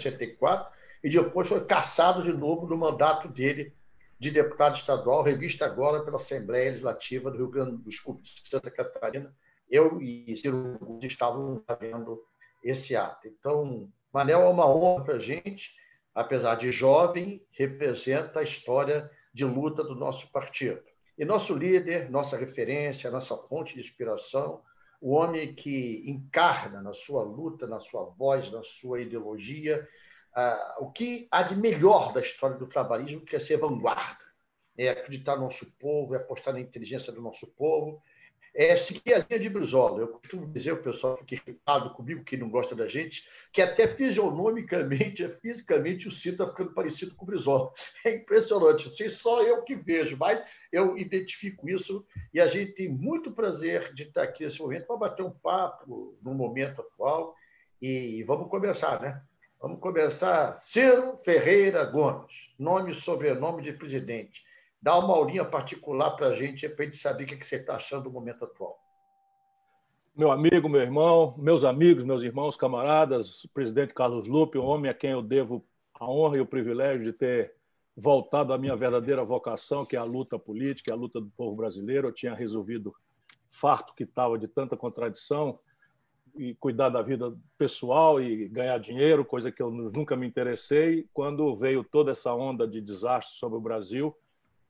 64, e depois foi caçado de novo no mandato dele de deputado estadual, revista agora pela Assembleia Legislativa do Rio Grande do Sul, de Santa Catarina. Eu e Ciro estavam vendo esse ato. Então, Manel é uma honra para a gente, apesar de jovem, representa a história de luta do nosso partido. E nosso líder, nossa referência, nossa fonte de inspiração, o homem que encarna na sua luta, na sua voz, na sua ideologia, uh, o que há de melhor da história do trabalhismo, que é ser vanguarda, é acreditar no nosso povo, é apostar na inteligência do nosso povo, é seguir a linha de Brizola. Eu costumo dizer, o pessoal fica irritado comigo, que não gosta da gente, que até fisionomicamente, é fisicamente, o Ciro está ficando parecido com o Brizola. É impressionante. Sei só eu que vejo, mas eu identifico isso e a gente tem muito prazer de estar aqui nesse momento para bater um papo no momento atual. E vamos começar, né? Vamos começar. Ciro Ferreira Gomes, nome e sobrenome de presidente. Dá uma aulinha particular para a gente, para a gente saber o que você está achando do momento atual. Meu amigo, meu irmão, meus amigos, meus irmãos, camaradas, o presidente Carlos Lupe, o homem a quem eu devo a honra e o privilégio de ter voltado à minha verdadeira vocação, que é a luta política, a luta do povo brasileiro. Eu tinha resolvido farto que estava de tanta contradição e cuidar da vida pessoal e ganhar dinheiro, coisa que eu nunca me interessei. Quando veio toda essa onda de desastre sobre o Brasil,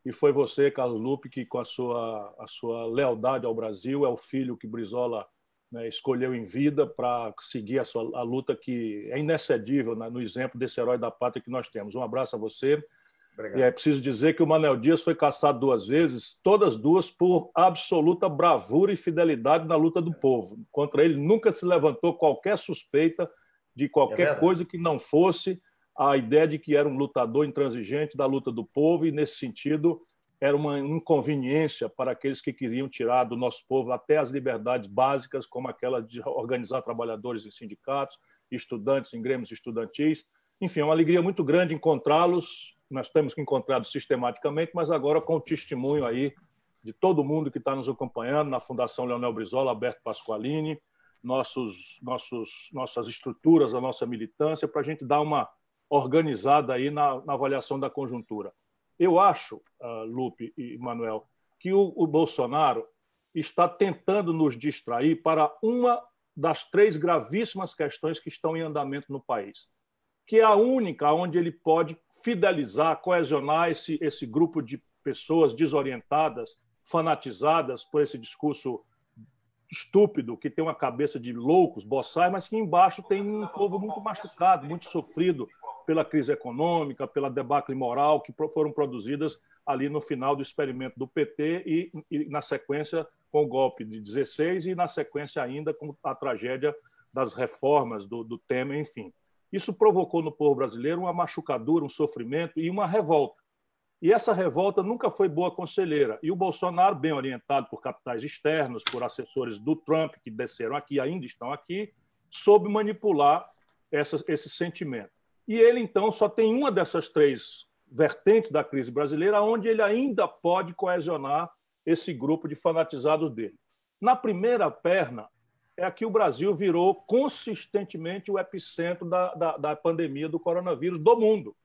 e foi você, Carlos Lupe, que com a sua, a sua lealdade ao Brasil, é o filho que Brizola né, escolheu em vida para seguir a, sua, a luta que é inexcedível né, no exemplo desse herói da pátria que nós temos. Um abraço a você. Obrigado. E é preciso dizer que o Manel Dias foi caçado duas vezes, todas duas por absoluta bravura e fidelidade na luta do povo. Contra ele nunca se levantou qualquer suspeita de qualquer é coisa que não fosse a ideia de que era um lutador intransigente da luta do povo e, nesse sentido, era uma inconveniência para aqueles que queriam tirar do nosso povo até as liberdades básicas, como aquela de organizar trabalhadores em sindicatos, estudantes em grêmios estudantis. Enfim, é uma alegria muito grande encontrá-los nós temos que encontrá-los sistematicamente, mas agora com o testemunho aí de todo mundo que está nos acompanhando na Fundação Leonel Brizola, Alberto Pasqualini, nossos, nossos, nossas estruturas, a nossa militância, para a gente dar uma organizada aí na, na avaliação da conjuntura. Eu acho, uh, Lupe e Manuel, que o, o Bolsonaro está tentando nos distrair para uma das três gravíssimas questões que estão em andamento no país que é a única onde ele pode fidelizar, coesionar esse, esse grupo de pessoas desorientadas, fanatizadas por esse discurso estúpido, que tem uma cabeça de loucos, boçais, mas que embaixo tem um povo muito machucado, muito sofrido pela crise econômica, pela debacle moral que foram produzidas ali no final do experimento do PT e, e na sequência com o golpe de 16 e na sequência ainda com a tragédia das reformas do, do Temer, enfim. Isso provocou no povo brasileiro uma machucadura, um sofrimento e uma revolta. E essa revolta nunca foi boa conselheira. E o Bolsonaro, bem orientado por capitais externos, por assessores do Trump, que desceram aqui, ainda estão aqui, soube manipular essa, esse sentimento. E ele, então, só tem uma dessas três vertentes da crise brasileira, onde ele ainda pode coesionar esse grupo de fanatizados dele. Na primeira perna, é que o Brasil virou consistentemente o epicentro da, da, da pandemia do coronavírus do mundo.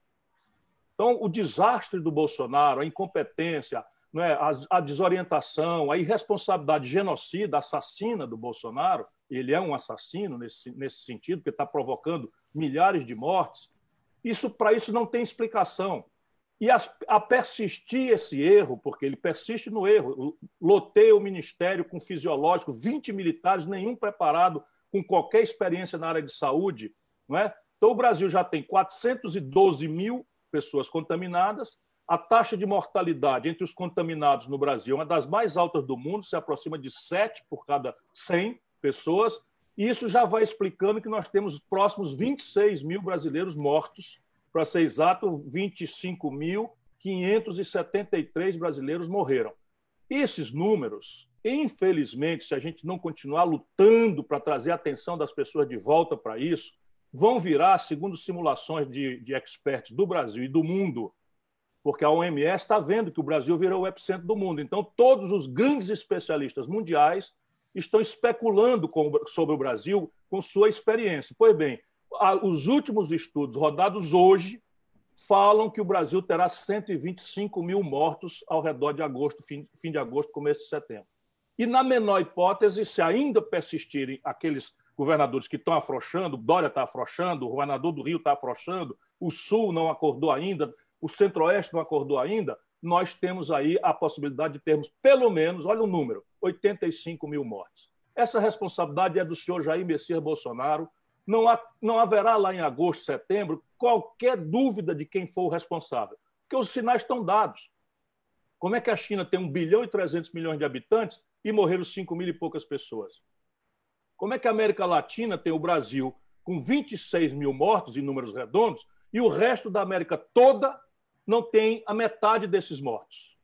Então, o desastre do Bolsonaro, a incompetência, é, a, a, desorientação, a irresponsabilidade genocida, assassina do Bolsonaro, ele é um assassino nesse, nesse sentido, porque está provocando milhares de mortes, isso para isso não tem explicação. E a, a, persistir esse erro, porque ele persiste no erro, loteia o ministério com fisiológico, 20 militares, nenhum preparado com qualquer experiência na área de saúde. Não é? Então, o Brasil já tem 412 mil pessoas contaminadas, a taxa de mortalidade entre os contaminados no Brasil é uma das mais altas do mundo, se aproxima de 7 por cada 100 pessoas, e isso já vai explicando que nós temos os próximos 26 mil brasileiros mortos. Para ser exato, 25.573 brasileiros morreram. Esses números, infelizmente, se a gente não continuar lutando para trazer a atenção das pessoas de volta para isso, vão virar, segundo simulações de, de experts do Brasil e do mundo, porque a OMS está vendo que o Brasil virou o epicentro do mundo. Então, todos os grandes especialistas mundiais estão especulando com, sobre o Brasil com sua experiência. Pois bem, os últimos estudos rodados hoje falam que o Brasil terá 125 mil mortos ao redor de agosto, fim, fim de agosto, começo de setembro. E, na menor hipótese, se ainda persistirem aqueles governadores que estão afrouxando, Dória está afrouxando, o governador do Rio está afrouxando, o Sul não acordou ainda, o Centro-Oeste não acordou ainda, nós temos aí a possibilidade de termos, pelo menos, olha o número, 85 mil mortes. Essa responsabilidade é do senhor Jair Messias Bolsonaro. Não, há, não haverá lá em agosto, setembro, qualquer dúvida de quem for o responsável, porque os sinais estão dados. Como é que a China tem 1 bilhão e 300 milhões de habitantes e morreram 5 mil e poucas pessoas? Como é que a América Latina tem o Brasil com 26 mil mortos em números redondos e o resto da América toda não tem a metade desses mortos?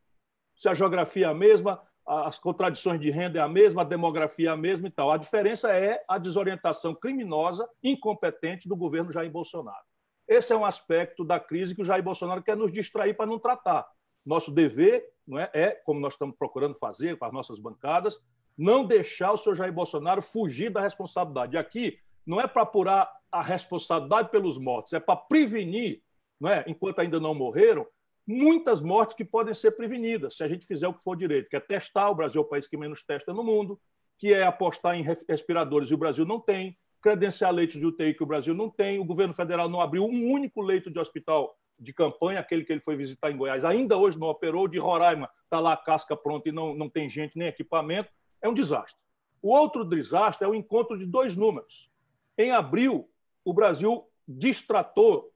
Se a geografia é a mesma, as contradições de renda é a mesma, a demografia é a mesma e tal. A diferença é a desorientação criminosa, incompetente do governo Jair Bolsonaro. Esse é um aspecto da crise que o Jair Bolsonaro quer nos distrair para não tratar. Nosso dever não é, é, como nós estamos procurando fazer com as nossas bancadas, não deixar o senhor Jair Bolsonaro fugir da responsabilidade. Aqui não é para apurar a responsabilidade pelos mortos, é para prevenir, não é, enquanto ainda não morreram, muitas mortes que podem ser prevenidas se a gente fizer o que for direito, que é testar, o Brasil é o país que menos testa no mundo, que é apostar em respiradores e o Brasil não tem, credenciar leitos de UTI que o Brasil não tem, o governo federal não abriu um único leito de hospital de campanha, aquele que ele foi visitar em Goiás, ainda hoje não operou, de Roraima está lá a casca pronta e não, não tem gente nem equipamento, é um desastre. O outro desastre é o encontro de dois números. Em abril, o Brasil distratou,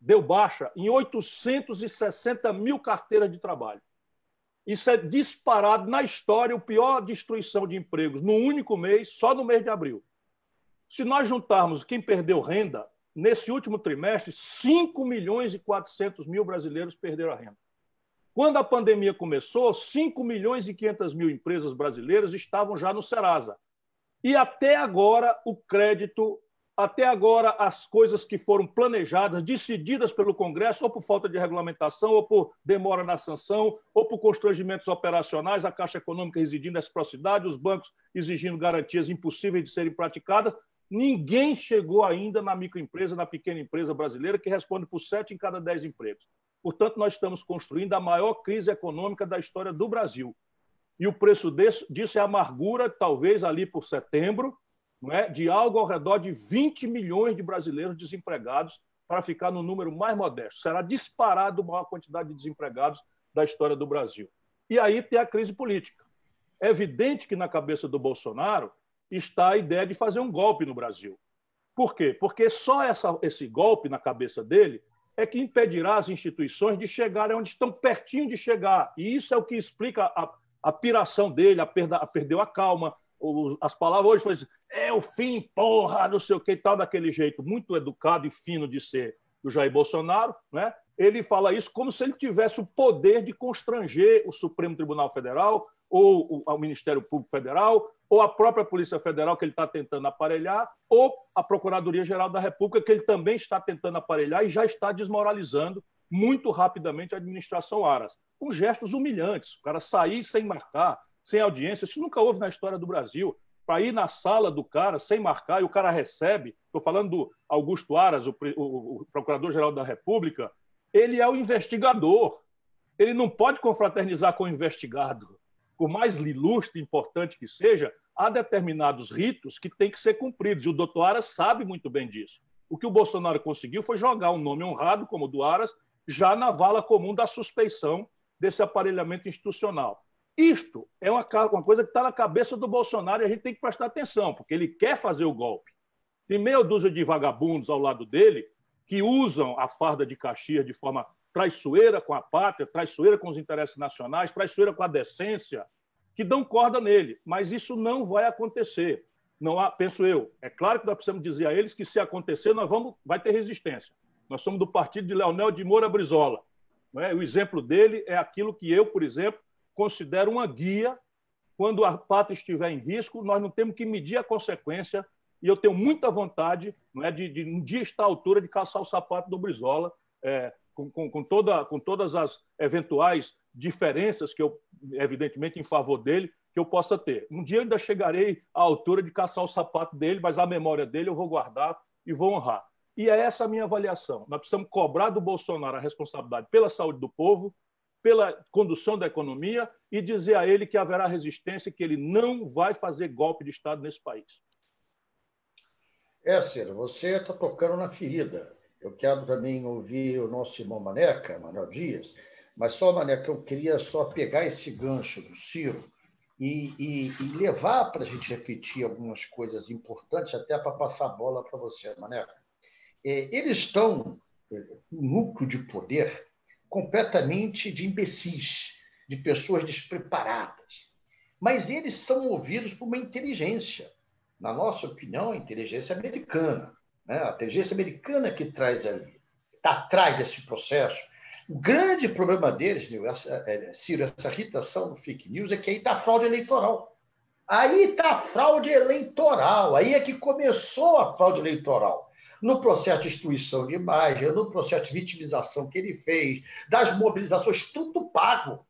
deu baixa em 860 mil carteiras de trabalho. Isso é disparado na história, o pior destruição de empregos no único mês, só no mês de abril. Se nós juntarmos quem perdeu renda, nesse último trimestre, 5 milhões e 400 mil brasileiros perderam a renda. Quando a pandemia começou, 5 milhões e 500 mil empresas brasileiras estavam já no Serasa. E até agora o crédito, até agora as coisas que foram planejadas, decididas pelo Congresso, ou por falta de regulamentação, ou por demora na sanção, ou por constrangimentos operacionais, a Caixa Econômica exigindo reciprocidade, os bancos exigindo garantias impossíveis de serem praticadas, ninguém chegou ainda na microempresa, na pequena empresa brasileira, que responde por sete em cada dez empregos. Portanto, nós estamos construindo a maior crise econômica da história do Brasil. E o preço disso é a amargura, talvez ali por setembro, não é? de algo ao redor de 20 milhões de brasileiros desempregados, para ficar no número mais modesto. Será disparado a maior quantidade de desempregados da história do Brasil. E aí tem a crise política. É evidente que na cabeça do Bolsonaro está a ideia de fazer um golpe no Brasil. Por quê? Porque só essa, esse golpe na cabeça dele é que impedirá as instituições de chegarem onde estão pertinho de chegar. E isso é o que explica a, a piração dele, a, perda, a perdeu a calma. as palavras hoje foram assim, é o fim, porra, não sei o que e tal, daquele jeito muito educado e fino de ser do Jair Bolsonaro, né? ele fala isso como se ele tivesse o poder de constranger o Supremo Tribunal Federal, ou o Ministério Público Federal, ou a própria Polícia Federal, que ele está tentando aparelhar, ou a Procuradoria-Geral da República, que ele também está tentando aparelhar e já está desmoralizando muito rapidamente a administração Aras, com gestos humilhantes. O cara sair sem marcar, sem audiência, isso nunca houve na história do Brasil. Para ir na sala do cara sem marcar e o cara recebe, estou falando do Augusto Aras, o, o, o Procurador-Geral da República, ele é o investigador. Ele não pode confraternizar com o investigado por mais ilustre e importante que seja, há determinados ritos que têm que ser cumpridos. E o doutor Aras sabe muito bem disso. O que o Bolsonaro conseguiu foi jogar um nome honrado, como o do Aras, já na vala comum da suspeição desse aparelhamento institucional. Isto é uma, uma coisa que está na cabeça do Bolsonaro e a gente tem que prestar atenção, porque ele quer fazer o golpe. Tem meia dúzia de vagabundos ao lado dele que usam a farda de Caxias de forma traiçoeira com a pátria, traiçoeira com os interesses nacionais, traiçoeira com a decência, que dão corda nele. Mas isso não vai acontecer. Não há, penso eu. É claro que nós precisamos dizer a eles que se acontecer, nós vamos, vai ter resistência. Nós somos do partido de Leonel de Moura Brizola. É? O exemplo dele é aquilo que eu, por exemplo, considero uma guia. Quando a pátria estiver em risco, nós não temos que medir a consequência. E eu tenho muita vontade não é, de, de um dia estar à altura de caçar o sapato do Brizola, é, com, com, com, toda, com todas as eventuais diferenças que eu, evidentemente, em favor dele, que eu possa ter. Um dia eu ainda chegarei à altura de caçar o sapato dele, mas a memória dele eu vou guardar e vou honrar. E é essa a minha avaliação. Nós precisamos cobrar do Bolsonaro a responsabilidade pela saúde do povo, pela condução da economia e dizer a ele que haverá resistência e que ele não vai fazer golpe de Estado nesse país. É, Ciro, você está tocando na ferida. Eu quero também ouvir o nosso irmão Maneca, Manuel Dias, mas só, Maneca, eu queria só pegar esse gancho do Ciro e, e, e levar para a gente refletir algumas coisas importantes, até para passar a bola para você, Maneca. É, eles estão no núcleo de poder completamente de imbecis, de pessoas despreparadas. Mas eles são movidos por uma inteligência, na nossa opinião, a inteligência americana. Né? A inteligência americana que traz ali, está atrás desse processo. O grande problema deles, essa, é, Ciro, essa irritação do fake news, é que aí está fraude eleitoral. Aí está fraude eleitoral. Aí é que começou a fraude eleitoral no processo de destruição de imagem, no processo de vitimização que ele fez, das mobilizações, tudo pago.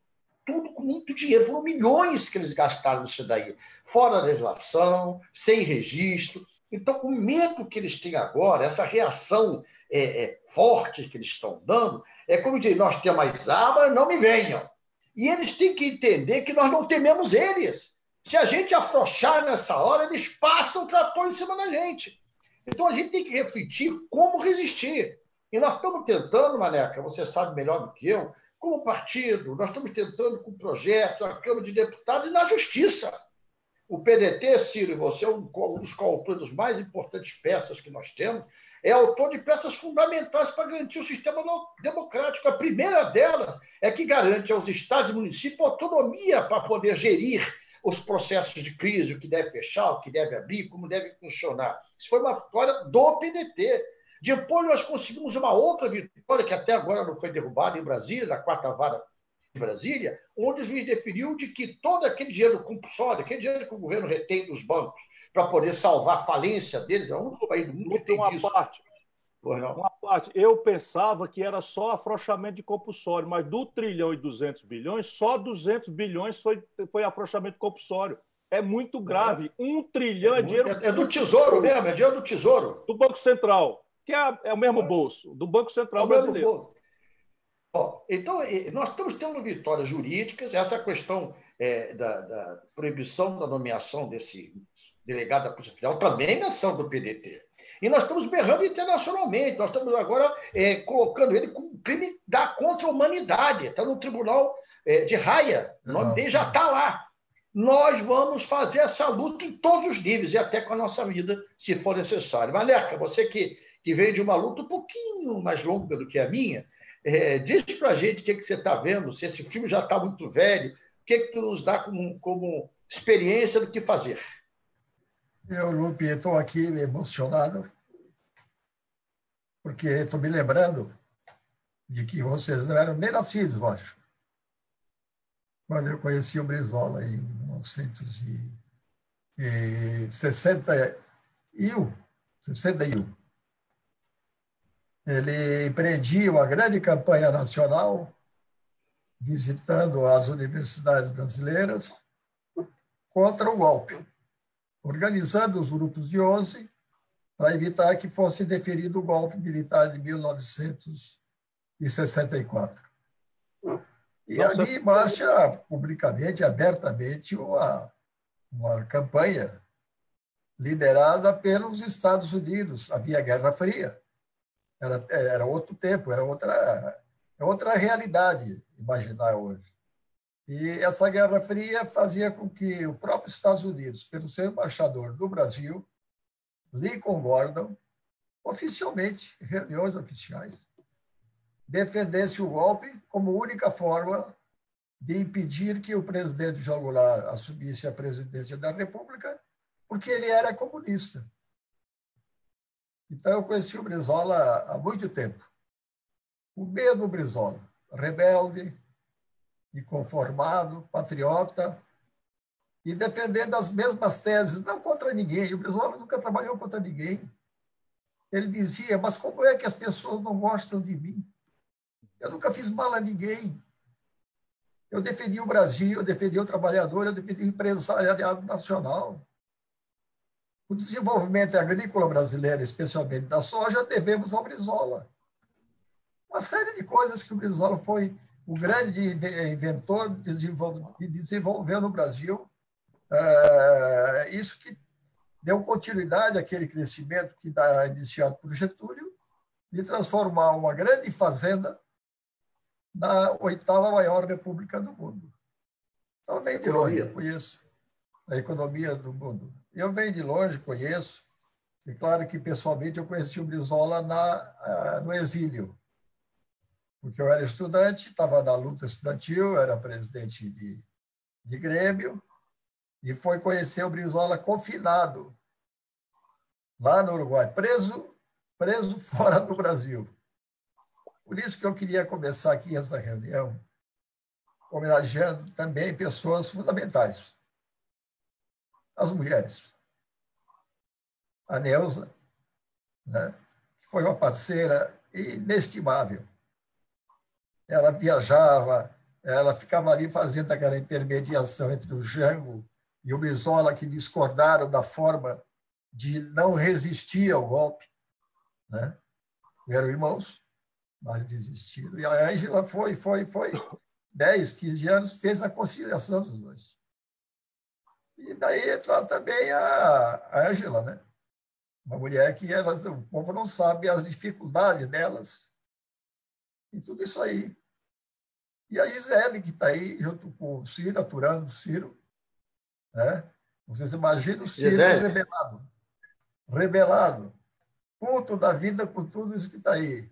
Tudo com muito dinheiro. Foram milhões que eles gastaram nisso daí. Fora a legislação, sem registro. Então, o medo que eles têm agora, essa reação é, é, forte que eles estão dando, é como dizer: nós temos armas, não me venham. E eles têm que entender que nós não tememos eles. Se a gente afrouxar nessa hora, eles passam o trator em cima da gente. Então a gente tem que refletir como resistir. E nós estamos tentando, Maneca, você sabe melhor do que eu, como partido, nós estamos tentando com projetos na Câmara de Deputados e na Justiça. O PDT, Ciro, você é um dos coautores das mais importantes peças que nós temos, é autor de peças fundamentais para garantir o sistema democrático. A primeira delas é que garante aos estados e municípios autonomia para poder gerir os processos de crise, o que deve fechar, o que deve abrir, como deve funcionar. Isso foi uma vitória do PDT. Depois nós conseguimos uma outra vitória, que até agora não foi derrubada em Brasília, na quarta vara de Brasília, onde o juiz definiu de que todo aquele dinheiro compulsório, aquele dinheiro que o governo retém dos bancos para poder salvar a falência deles, é o único país do mundo que tem uma disso. Parte. Uma parte. Eu pensava que era só afrouxamento de compulsório, mas do trilhão e 200 bilhões, só 200 bilhões foi, foi afrouxamento compulsório. É muito grave. É. Um trilhão é, é dinheiro. É, é, do Tesouro mesmo, é dinheiro do Tesouro. Do Banco Central, que é, é o mesmo bolso, do Banco Central é brasileiro. Bom, então, nós estamos tendo vitórias jurídicas, essa questão é, da, da, proibição da nomeação desse delegado da Polícia Federal também na ação do PDT. E nós estamos berrando internacionalmente, nós estamos agora é, colocando ele como crime da contra a humanidade. Está no tribunal é, de Raia, o nome dele já está lá. Nós vamos fazer essa luta em todos os níveis e até com a nossa vida, se for necessário. Maneca, você que, que veio de uma luta um pouquinho mais longa do que a minha, é, diz para a gente o que, que você está vendo, se esse filme já está muito velho, o que, que tu nos dá como, como experiência do que fazer. Eu, Lupe, estou aqui emocionado, porque estou me lembrando de que vocês não eram nem nascidos, eu acho, quando eu conheci o Brizola em 1961. 61. Ele empreendia uma grande campanha nacional, visitando as universidades brasileiras, contra o golpe organizando os grupos de 11 para evitar que fosse deferido o golpe militar de 1964. E Nossa, ali marcha publicamente, abertamente, uma, uma campanha liderada pelos Estados Unidos. Havia Guerra Fria. Era, era outro tempo, era outra, outra realidade imaginar hoje. E essa Guerra Fria fazia com que o próprio Estados Unidos, pelo seu embaixador no Brasil, Lincoln Gordon, oficialmente, reuniões oficiais, defendesse o golpe como única forma de impedir que o presidente João Goulart assumisse a presidência da República, porque ele era comunista. Então, eu conheci o Brizola há muito tempo. O mesmo Brizola, rebelde, inconformado, patriota, e defendendo as mesmas teses, não contra ninguém. O Brizola nunca trabalhou contra ninguém. Ele dizia, mas como é que as pessoas não gostam de mim? Eu nunca fiz mal a ninguém. Eu defendi o Brasil, eu defendi o trabalhador, eu defendi o empresariado nacional. o desenvolvimento agrícola brasileiro, especialmente da soja, devemos ao Brizola. Uma série de coisas que o Brizola foi o grande inventor que desenvolveu no Brasil. É, isso que deu continuidade àquele crescimento que está iniciado por Getúlio, de transformar uma grande fazenda na oitava maior república do mundo. Então, vem de longe, eu conheço a economia do mundo. Eu venho de longe, conheço. E claro que, pessoalmente, eu conheci o Brizola na, no exílio, porque eu era estudante, estava na luta estudantil, era presidente de, de Grêmio, e foi conhecer o Brizola confinado, lá no Uruguai, preso, preso fora do Brasil. Por isso que eu queria começar aqui essa reunião, homenageando também pessoas fundamentais. As mulheres. A Neuza, né, que foi uma parceira inestimável ela viajava, ela ficava ali fazendo aquela intermediação entre o Jango e o Brizola, que discordaram da forma de não resistir ao golpe. Né? Eram irmãos, mas desistiram. E a Ângela foi, foi, foi, 10, 15 anos, fez a conciliação dos dois. E daí entra também a Ângela, né? uma mulher que elas, o povo não sabe as dificuldades delas e tudo isso aí. E a Gisele, que está aí, junto com o Ciro, aturando o Ciro. Né? Vocês imaginam o Ciro Gisele. rebelado. Rebelado. Puto da vida com tudo isso que está aí.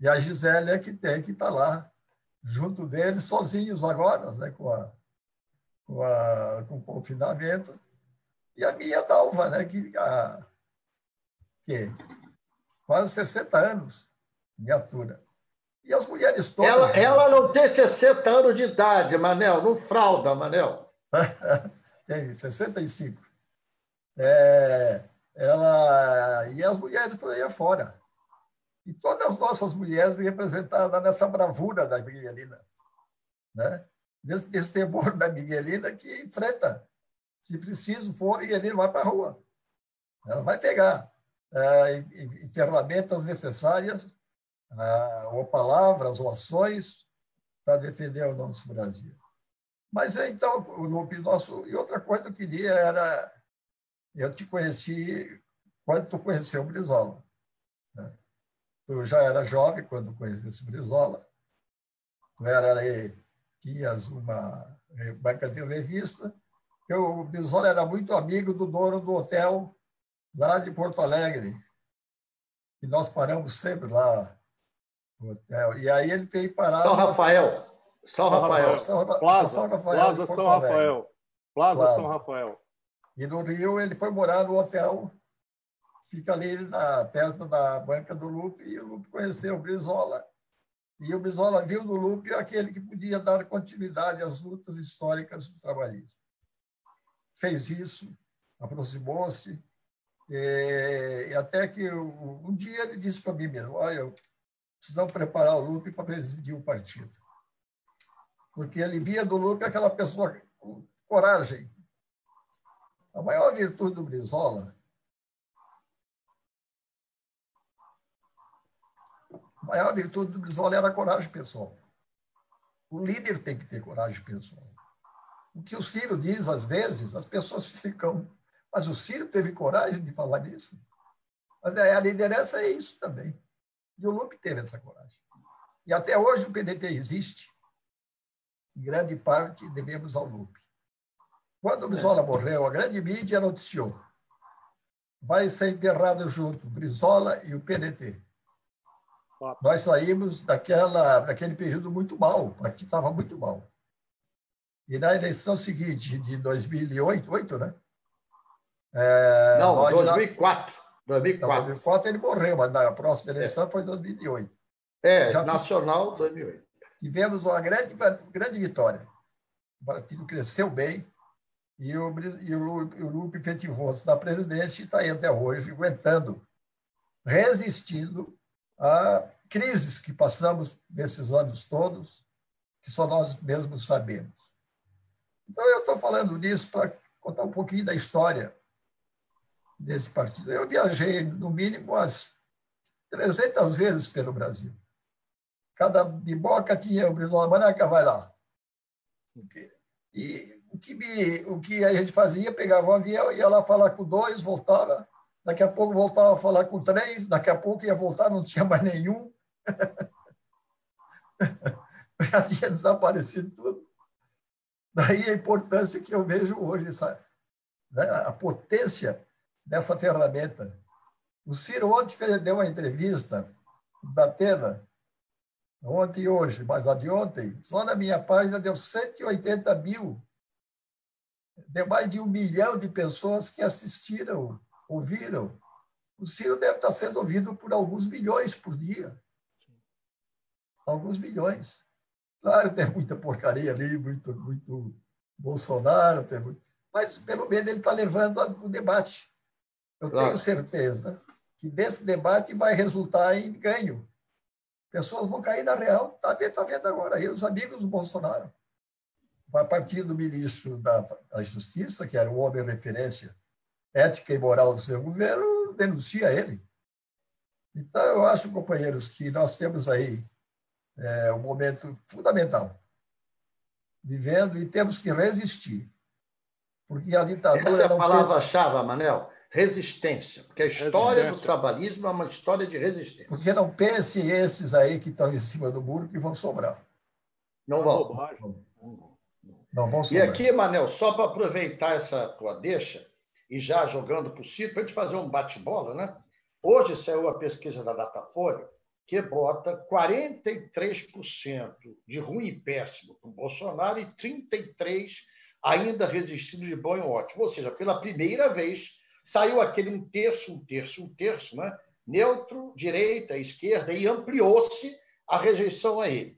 E a Gisele é que tem que estar tá lá, junto deles, sozinhos agora, né? com, a, com, a, com o confinamento. E a minha Dalva, né? que, a, que quase 60 anos me atura. E as mulheres todas. Ela, ela não tem 60 anos de idade, Manel, não fralda, Manel. tem, 65. É, ela, e as mulheres por aí afora. E todas as nossas mulheres representadas nessa bravura da Miguelina. Né? Desse, desse temor da Miguelina que enfrenta. Se preciso for, Miguelina vai para a rua. Ela vai pegar é, ferramentas necessárias ah, ou palavras ou ações para defender o nosso Brasil. Mas então, o nosso. E outra coisa que eu queria era. Eu te conheci quando tu conheceu o Brizola. Né? Tu já era jovem quando conhecesse o Brizola. Tu era aí, tinhas uma banca de revista. Eu, o Brizola era muito amigo do dono do hotel lá de Porto Alegre. E nós paramos sempre lá hotel. E aí ele veio parar. São Rafael. São Rafael. São, Plaza, São Rafael. Plaza São Rafael. Plaza, Plaza São Rafael. E no Rio ele foi morar no hotel, fica ali na, perto da banca do Lupe, e o Lupe conheceu o Brizola. E o Brizola viu no Lupe aquele que podia dar continuidade às lutas históricas do trabalhismo. Fez isso, aproximou-se, e, e até que um dia ele disse para mim mesmo: Olha, eu precisamos preparar o Lupe para presidir o partido. Porque ele via do Lupe aquela pessoa com coragem. A maior virtude do Brizola a maior virtude do Brizola era a coragem pessoal. O líder tem que ter coragem pessoal. O que o Ciro diz, às vezes, as pessoas ficam. Mas o Ciro teve coragem de falar isso? Mas a liderança é isso também. E o Lupe teve essa coragem. E até hoje o PDT existe. Em grande parte devemos ao Lupe. Quando o Brizola morreu, a grande mídia noticiou. Vai ser enterrado junto Brizola e o PDT. Nós saímos daquela, daquele período muito mal, o partido estava muito mal. E na eleição seguinte, de 2008, 8, né? É, Não, 2004. 2004. 2004 ele morreu, mas na próxima eleição é. foi 2008. É, Já nacional 2008. Tivemos uma grande, grande vitória. O partido cresceu bem e o, e o, Lupe efetivou-se na presidência e está aí até hoje, aguentando, resistindo a crises que passamos nesses anos todos, que só nós mesmos sabemos. Então, eu estou falando nisso para contar um pouquinho da história desse partido. Eu viajei, no mínimo, umas 300 vezes pelo Brasil. Cada biboca tinha o Brizola Manaca, vai lá. E o que, me, o que a gente fazia, pegava um avião, ia lá falar com dois, voltava, daqui a pouco voltava a falar com três, daqui a pouco ia voltar, não tinha mais nenhum. Já tinha desaparecido tudo. Daí a importância que eu vejo hoje, essa, né, a potência dessa ferramenta. O Ciro ontem fez, deu uma entrevista da Atena, ontem e hoje, mas a de ontem, só na minha página deu 180 mil. Deu mais de um milhão de pessoas que assistiram, ouviram. O Ciro deve estar sendo ouvido por alguns milhões por dia. Alguns milhões. Claro, tem muita porcaria ali, muito, muito Bolsonaro, tem muito... mas pelo menos ele está levando o debate. Eu claro. tenho certeza que desse debate vai resultar em ganho. Pessoas vão cair na real. Está vendo, tá vendo agora aí os amigos do Bolsonaro. A partir do ministro da, da Justiça, que era o homem referência ética e moral do seu governo, denuncia ele. Então, eu acho, companheiros, que nós temos aí é, um momento fundamental vivendo e temos que resistir. Porque a ditadura. Essa é a palavra-chave, Manel resistência, porque a história do trabalhismo é uma história de resistência. Porque não pense esses aí que estão em cima do muro que vão sobrar. Não vão. Não vão sobrar. E aqui, Manel, só para aproveitar essa tua deixa, e já jogando para o Ciro, para a gente fazer um bate-bola, né? Hoje saiu a pesquisa da Datafolha que bota 43% de ruim e péssimo para o Bolsonaro e 33% ainda resistindo de bom e ótimo. Ou seja, pela primeira vez, saiu aquele um terço, um terço, um terço, né? neutro, direita, esquerda, e ampliou-se a rejeição a ele.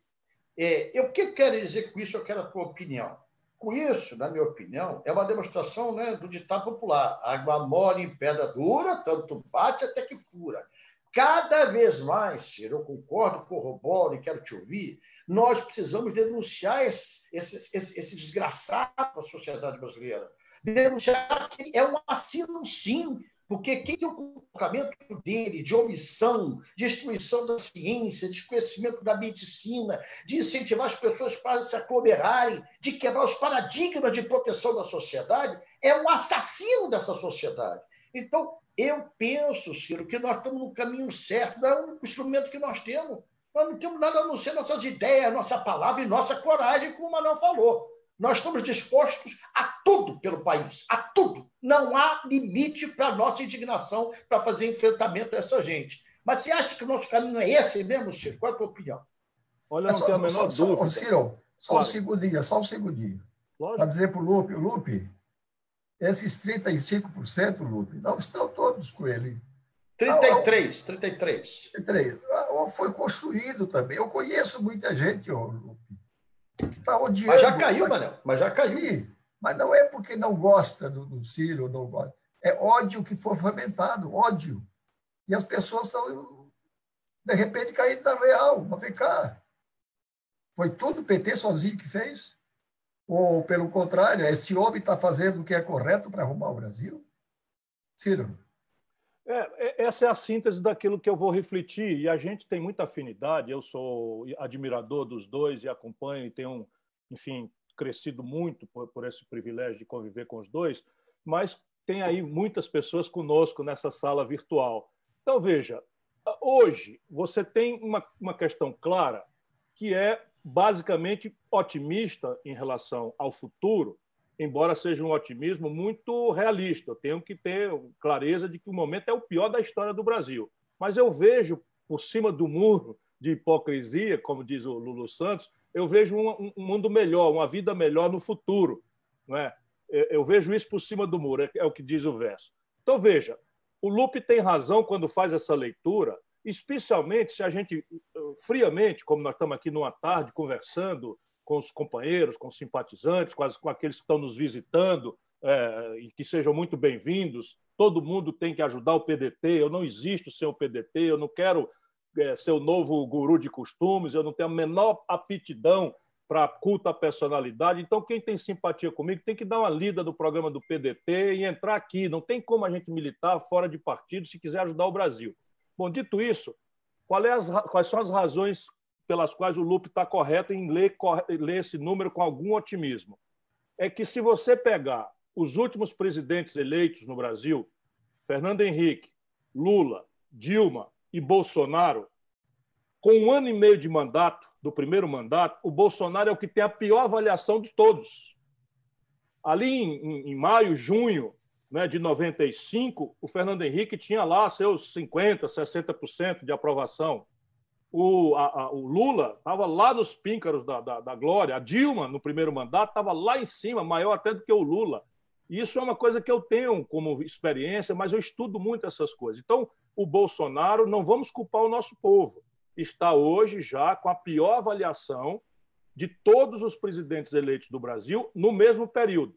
É, o que eu quero dizer com isso? Eu quero a tua opinião. Com isso, na minha opinião, é uma demonstração né, do ditado popular: água mole em pedra dura, tanto bate até que fura. Cada vez mais, Ciro, eu concordo, corroboro e quero te ouvir, nós precisamos denunciar esse, esse, esse, esse desgraçado para a sociedade brasileira denunciar que é um assino sim, porque quem tem o comportamento dele de omissão, destruição da ciência, desconhecimento da medicina, de incentivar as pessoas para se aglomerarem, de quebrar os paradigmas de proteção da sociedade, é um assassino dessa sociedade. Então, eu penso, Ciro, que nós estamos no caminho certo, é o único instrumento que nós temos. Nós não temos nada a não ser nossas ideias, nossa palavra e nossa coragem, como o Manuel falou. Nós estamos dispostos a tudo pelo país, a tudo. Não há limite para a nossa indignação para fazer enfrentamento a essa gente. Mas você acha que o nosso caminho é esse mesmo, Ciro? Qual é a tua opinião? Olha, não tenho a menor só, dúvida. Só, Ciro, só claro. um segundinho, só um segundinho. Para dizer para o Lupe, o Lupe, esses 35%, Lupe, não estão todos com ele. 33, 33. 33. Foi construído também. Eu conheço muita gente, Lupe, está odiando. Mas já caiu, Manel. Mas já caiu. Sim, mas não é porque não gosta do, do Ciro, não gosta. É ódio que foi fomentado, ódio. E as pessoas estão, de repente, caindo na real. Mas vem cá. Foi tudo o PT sozinho que fez? Ou, pelo contrário, esse homem está fazendo o que é correto para arrumar o Brasil? Ciro. É, é, essa é a síntese daquilo que eu vou refletir, e a gente tem muita afinidade. Eu sou admirador dos dois e acompanho, e tenho, enfim, crescido muito por, por esse privilégio de conviver com os dois, mas tem aí muitas pessoas conosco nessa sala virtual. Então, veja, hoje você tem uma, uma questão clara que é basicamente otimista em relação ao futuro, embora seja um otimismo muito realista. Eu tenho que ter clareza de que o momento é o pior da história do Brasil. Mas eu vejo por cima do muro de hipocrisia, como diz o Lulu Santos, eu vejo um, um mundo melhor, uma vida melhor no futuro. Não é? Eu vejo isso por cima do muro, é, é o que diz o verso. Então, veja, o Lupe tem razão quando faz essa leitura, especialmente se a gente, friamente, como nós estamos aqui numa tarde conversando, com os companheiros, com os simpatizantes, com, as, com aqueles que estão nos visitando, é, e que sejam muito bem-vindos. Todo mundo tem que ajudar o PDT. Eu não existo sem o PDT, eu não quero é, ser o novo guru de costumes, eu não tenho a menor aptidão para culto à personalidade. Então, quem tem simpatia comigo tem que dar uma lida do programa do PDT e entrar aqui. Não tem como a gente militar fora de partido se quiser ajudar o Brasil. Bom, dito isso, é as, quais são as razões pelas quais o Lupe está correto em ler, ler esse número com algum otimismo? É que se você pegar os últimos presidentes eleitos no Brasil, Fernando Henrique, Lula, Dilma e Bolsonaro, com um ano e meio de mandato, do primeiro mandato, o Bolsonaro é o que tem a pior avaliação de todos. Ali em, em maio, junho né, de 95, o Fernando Henrique tinha lá seus 50%, 60% de aprovação. O, a, a, o Lula estava lá nos píncaros da, da, da, glória. A Dilma, no primeiro mandato, estava lá em cima, maior até do que o Lula. Isso é uma coisa que eu tenho como experiência, mas eu estudo muito essas coisas. Então, o Bolsonaro, não vamos culpar o nosso povo está hoje já com a pior avaliação de todos os presidentes eleitos do Brasil no mesmo período.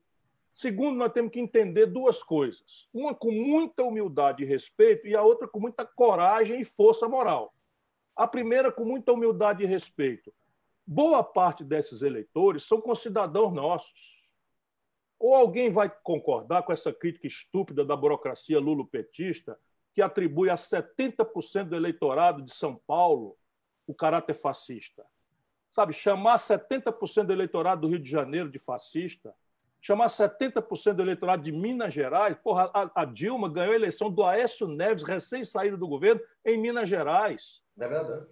Segundo, nós temos que entender duas coisas: uma com muita humildade e respeito, e a outra com muita coragem e força moral. A primeira, com muita humildade e respeito. Boa parte desses eleitores são concidadãos nossos. Ou alguém vai concordar com essa crítica estúpida da burocracia lulopetista que atribui a 70% do eleitorado de São Paulo o caráter fascista. Sabe, chamar 70% do eleitorado do Rio de Janeiro de fascista, chamar 70% do eleitorado de Minas Gerais, porra, a, a, Dilma ganhou a eleição do Aécio Neves, recém-saído do governo, em Minas Gerais. É verdade.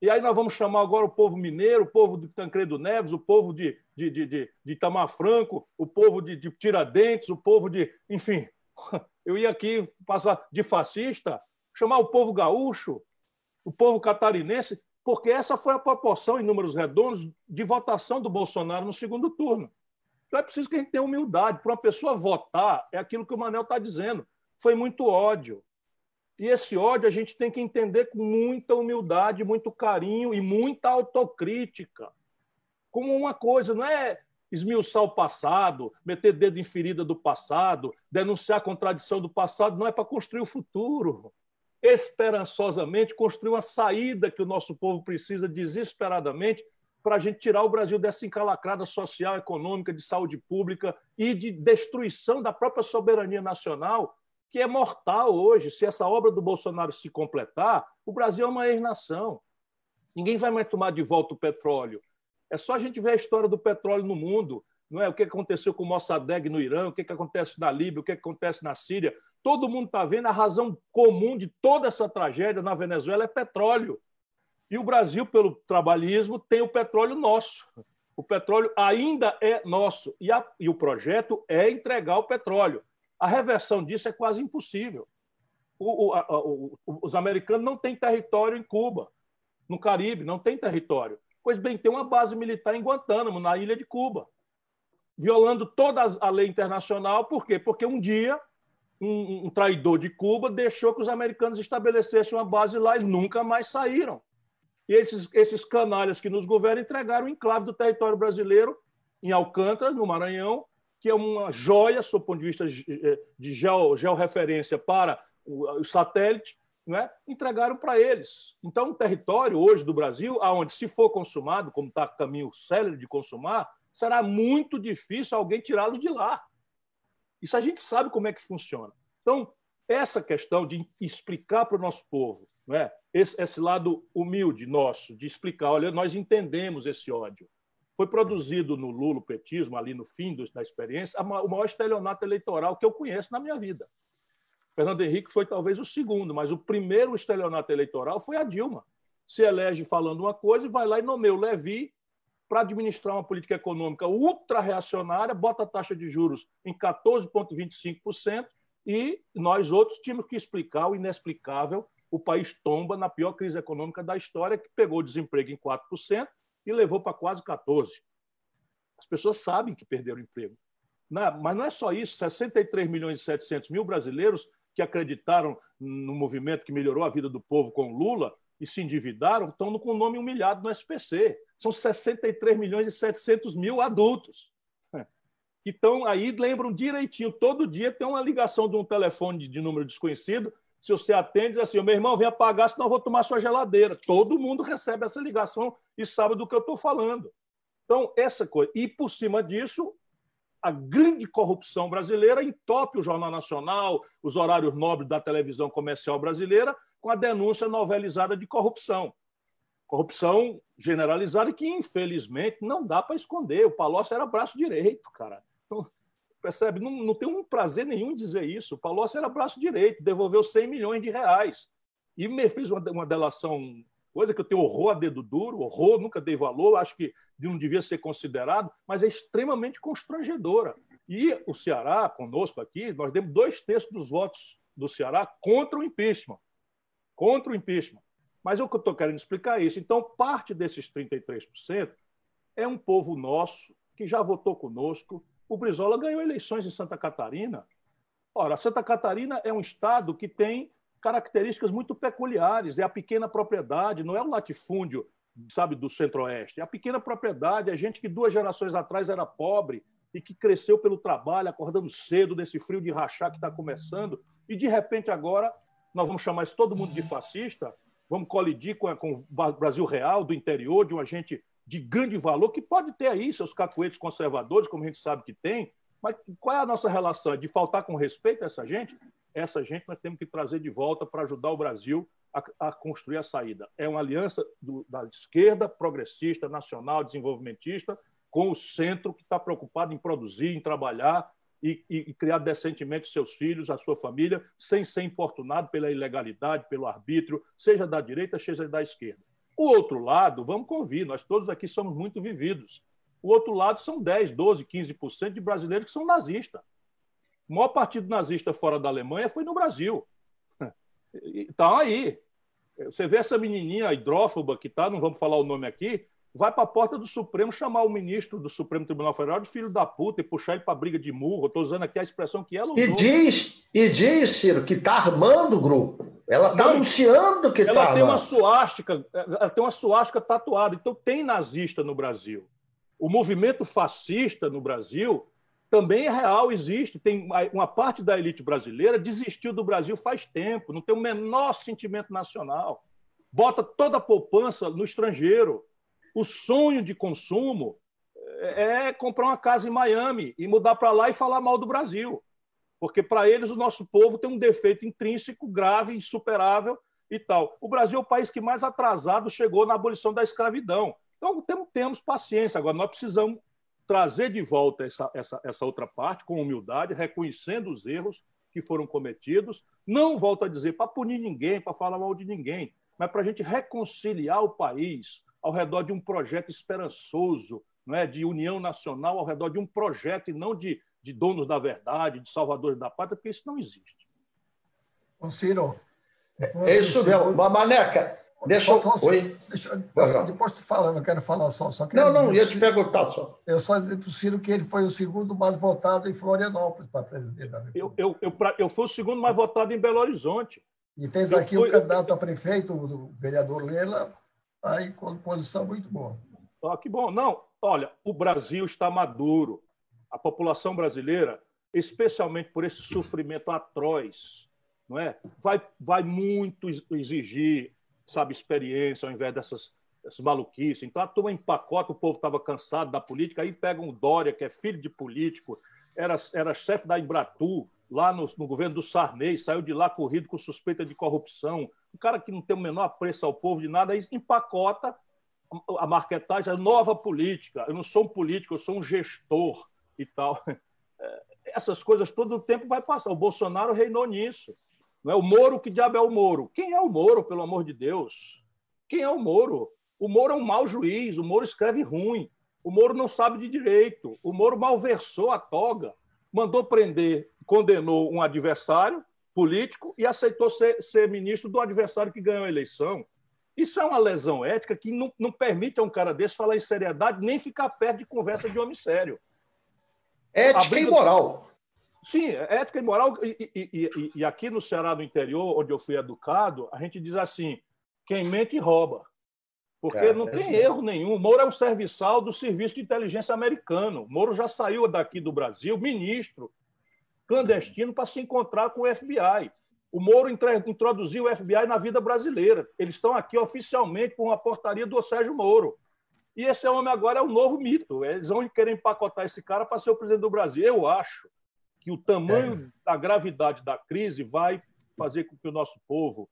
E aí nós vamos chamar agora o povo mineiro, o povo de Tancredo Neves, o povo de, de, de, de, de Itamar Franco, o povo de, de Tiradentes, o povo de. Enfim, eu ia aqui passar de fascista, chamar o povo gaúcho, o povo catarinense, porque essa foi a proporção, em números redondos, de votação do Bolsonaro no segundo turno. Então é preciso que a gente tenha humildade. Para uma pessoa votar, é aquilo que o Manel está dizendo. Foi muito ódio. E esse ódio a gente tem que entender com muita humildade, muito carinho e muita autocrítica. Como uma coisa, não é esmiuçar o passado, meter dedo em ferida do passado, denunciar a contradição do passado, não é para construir o futuro. Esperançosamente, construir uma saída que o nosso povo precisa desesperadamente para a gente tirar o Brasil dessa encalacrada social, econômica, de saúde pública e de destruição da própria soberania nacional, que é mortal hoje. Se essa obra do Bolsonaro se completar, o Brasil é uma ex-nação. Ninguém vai mais tomar de volta o petróleo. É só a gente ver a história do petróleo no mundo, não é? O que aconteceu com o Mossadegh no Irã, o que acontece na Líbia, o que acontece na Síria. Todo mundo está vendo a razão comum de toda essa tragédia na Venezuela é petróleo. E o Brasil, pelo trabalhismo, tem o petróleo nosso. O petróleo ainda é nosso. E, a, e o projeto é entregar o petróleo. A reversão disso é quase impossível. O, o, a, o, os americanos não têm território em Cuba, no Caribe, não tem território. Pois bem, tem uma base militar em Guantánamo, na ilha de Cuba, violando toda a lei internacional. Por quê? Porque um dia um, um traidor de Cuba deixou que os americanos estabelecessem uma base lá e nunca mais saíram. E esses, esses canalhas que nos governam entregaram o enclave do território brasileiro em Alcântara, no Maranhão, que é uma joia, sob o ponto de vista de geo, georreferência para o satélite, né, entregaram para eles. Então, um território hoje do Brasil, aonde se for consumado, como está caminho célere de consumar, será muito difícil alguém tirá-lo de lá. Isso a gente sabe como é que funciona. Então, essa questão de explicar para o nosso povo, né, esse, esse lado humilde nosso, de explicar, olha, nós entendemos esse ódio. Foi produzido no lulopetismo, ali no fim da experiência, o maior estelionato eleitoral que eu conheço na minha vida. Fernando Henrique foi talvez o segundo, mas o primeiro estelionato eleitoral foi a Dilma. Se elege falando uma coisa e vai lá e nomeia o Levi para administrar uma política econômica ultra-reacionária, bota a taxa de juros em 14,25% e nós outros tínhamos que explicar o inexplicável. O país tomba na pior crise econômica da história, que pegou o desemprego em 4% e levou para quase 14%. As pessoas sabem que perderam emprego. Mas não é só isso, 63 milhões e 700 mil brasileiros que acreditaram no movimento que melhorou a vida do povo com Lula e se endividaram, estão com o nome humilhado no SPC. São 63 milhões e 700 mil adultos. Que estão aí, lembram direitinho, todo dia tem uma ligação de um telefone de, número desconhecido. Se você atende, diz assim: meu irmão, vem apagar, senão eu vou tomar sua geladeira. Todo mundo recebe essa ligação e sabe do que eu estou falando. Então, essa coisa. E, por cima disso, a grande corrupção brasileira entope o Jornal Nacional, os horários nobres da televisão comercial brasileira, com a denúncia novelizada de corrupção. Corrupção generalizada que, infelizmente, não dá para esconder. O Palocci era braço direito, cara. Então, percebe? Não, não tem um prazer nenhum em dizer isso. O Palocci era braço direito, devolveu 100 milhões de reais. E me fez uma, uma delação, coisa que eu tenho horror a dedo duro, horror, nunca dei valor, acho que não devia ser considerado, mas é extremamente constrangedora. E o Ceará, conosco aqui, nós demos dois terços dos votos do Ceará contra o impeachment. Contra o impeachment. Mas eu estou querendo explicar é isso. Então, parte desses 33% é um povo nosso que já votou conosco. O Brizola ganhou eleições em Santa Catarina. Ora, Santa Catarina é um estado que tem características muito peculiares. É a pequena propriedade, não é o latifúndio sabe, do Centro-Oeste. A pequena propriedade, a gente que duas gerações atrás era pobre e que cresceu pelo trabalho, acordando cedo nesse frio de rachar que está começando, e de repente agora nós vamos chamar isso todo mundo de fascista, vamos colidir com, com o Brasil real, do interior, de uma gente de grande valor, que pode ter aí seus cacuetes conservadores, como a gente sabe que tem, mas qual é a nossa relação? É de faltar com respeito a essa gente? Essa gente nós temos que trazer de volta para ajudar o Brasil a, a construir a saída. É uma aliança do, da esquerda progressista, nacional, desenvolvimentista, com o centro que está preocupado em produzir, em trabalhar e, e, e, criar decentemente seus filhos, a sua família, sem ser importunado pela ilegalidade, pelo arbítrio, seja da direita, seja da esquerda. O outro lado, vamos convir, nós todos aqui somos muito vividos. O outro lado são 10, 12, 15% de brasileiros que são nazistas. O maior partido nazista fora da Alemanha foi no Brasil. Então aí. Você vê essa menininha hidrófoba que está, não vamos falar o nome aqui, vai para a porta do Supremo chamar o ministro do Supremo Tribunal Federal de filho da puta e puxar ele para briga de murro. Estou usando aqui a expressão que ela usou. E diz, e diz Ciro, que está armando o grupo. Ela está anunciando que. Ela tem uma suástica, ela tem uma suástica tatuada. Então tem nazista no Brasil. O movimento fascista no Brasil também é real, existe. Tem uma parte da elite brasileira desistiu do Brasil faz tempo, não tem o menor sentimento nacional. Bota toda a poupança no estrangeiro. O sonho de consumo é comprar uma casa em Miami e mudar para lá e falar mal do Brasil. Porque para eles o nosso povo tem um defeito intrínseco grave, insuperável e tal. O Brasil é o país que mais atrasado chegou na abolição da escravidão. Então temos, temos paciência. Agora nós precisamos trazer de volta essa, essa, essa outra parte com humildade, reconhecendo os erros que foram cometidos. Não volto a dizer para punir ninguém, para falar mal de ninguém, mas para a gente reconciliar o país ao redor de um projeto esperançoso, não é? de união nacional, ao redor de um projeto e não de, de donos da verdade, de salvadores da pátria, porque isso não existe. Ô, Ciro. É isso mesmo. Maneca, Deixa eu. Posso, Oi? Deixa, depois tu fala, não quero falar só. só não, não, ia te perguntar só. Eu só dizer para o Ciro que ele foi o segundo mais votado em Florianópolis para presidente da República. Eu, eu, eu, eu fui o segundo mais votado em Belo Horizonte. E tens aqui fui, o candidato a prefeito, o vereador Lela, aí com posição muito boa. Ah, que bom. Não, olha, o Brasil está maduro. A população brasileira, especialmente por esse sofrimento atroz, não é? vai, vai muito exigir sabe, experiência, ao invés dessas, dessas maluquices. Então, a turma empacota, o povo estava cansado da política, aí pegam o Dória, que é filho de político, era, era chefe da Embratur, lá no, no, governo do Sarney, saiu de lá corrido com suspeita de corrupção. Um cara que não tem o menor apreço ao povo de nada, aí empacota a marketagem, a nova política. Eu não sou um político, eu sou um gestor e tal. É, essas coisas todo o tempo vai passar. O Bolsonaro reinou nisso. Não é o Moro, que diabo é o Moro? Quem é o Moro, pelo amor de Deus? Quem é o Moro? O Moro é um mau juiz, o Moro escreve ruim, o Moro não sabe de direito, o Moro malversou a toga, mandou prender, condenou um adversário político e aceitou ser, ser ministro do adversário que ganhou a eleição. Isso é uma lesão ética que não, não permite a um cara desse falar em seriedade nem ficar perto de conversa de homem sério. Ética e moral. Sim, ética e moral. E, e, e, e, aqui no Ceará do interior, onde eu fui educado, a gente diz assim: quem mente rouba. Porque é, não é tem erro nenhum. O Moro é um serviçal do Serviço de Inteligência americano. O Moro já saiu daqui do Brasil, ministro, clandestino, para se encontrar com o FBI. O Moro introduziu o FBI na vida brasileira. Eles estão aqui oficialmente por uma portaria do Sérgio Moro. E esse homem agora é o novo mito. Eles vão querer empacotar esse cara para ser o presidente do Brasil. Eu acho que o tamanho é. da gravidade da crise vai fazer com que o nosso povo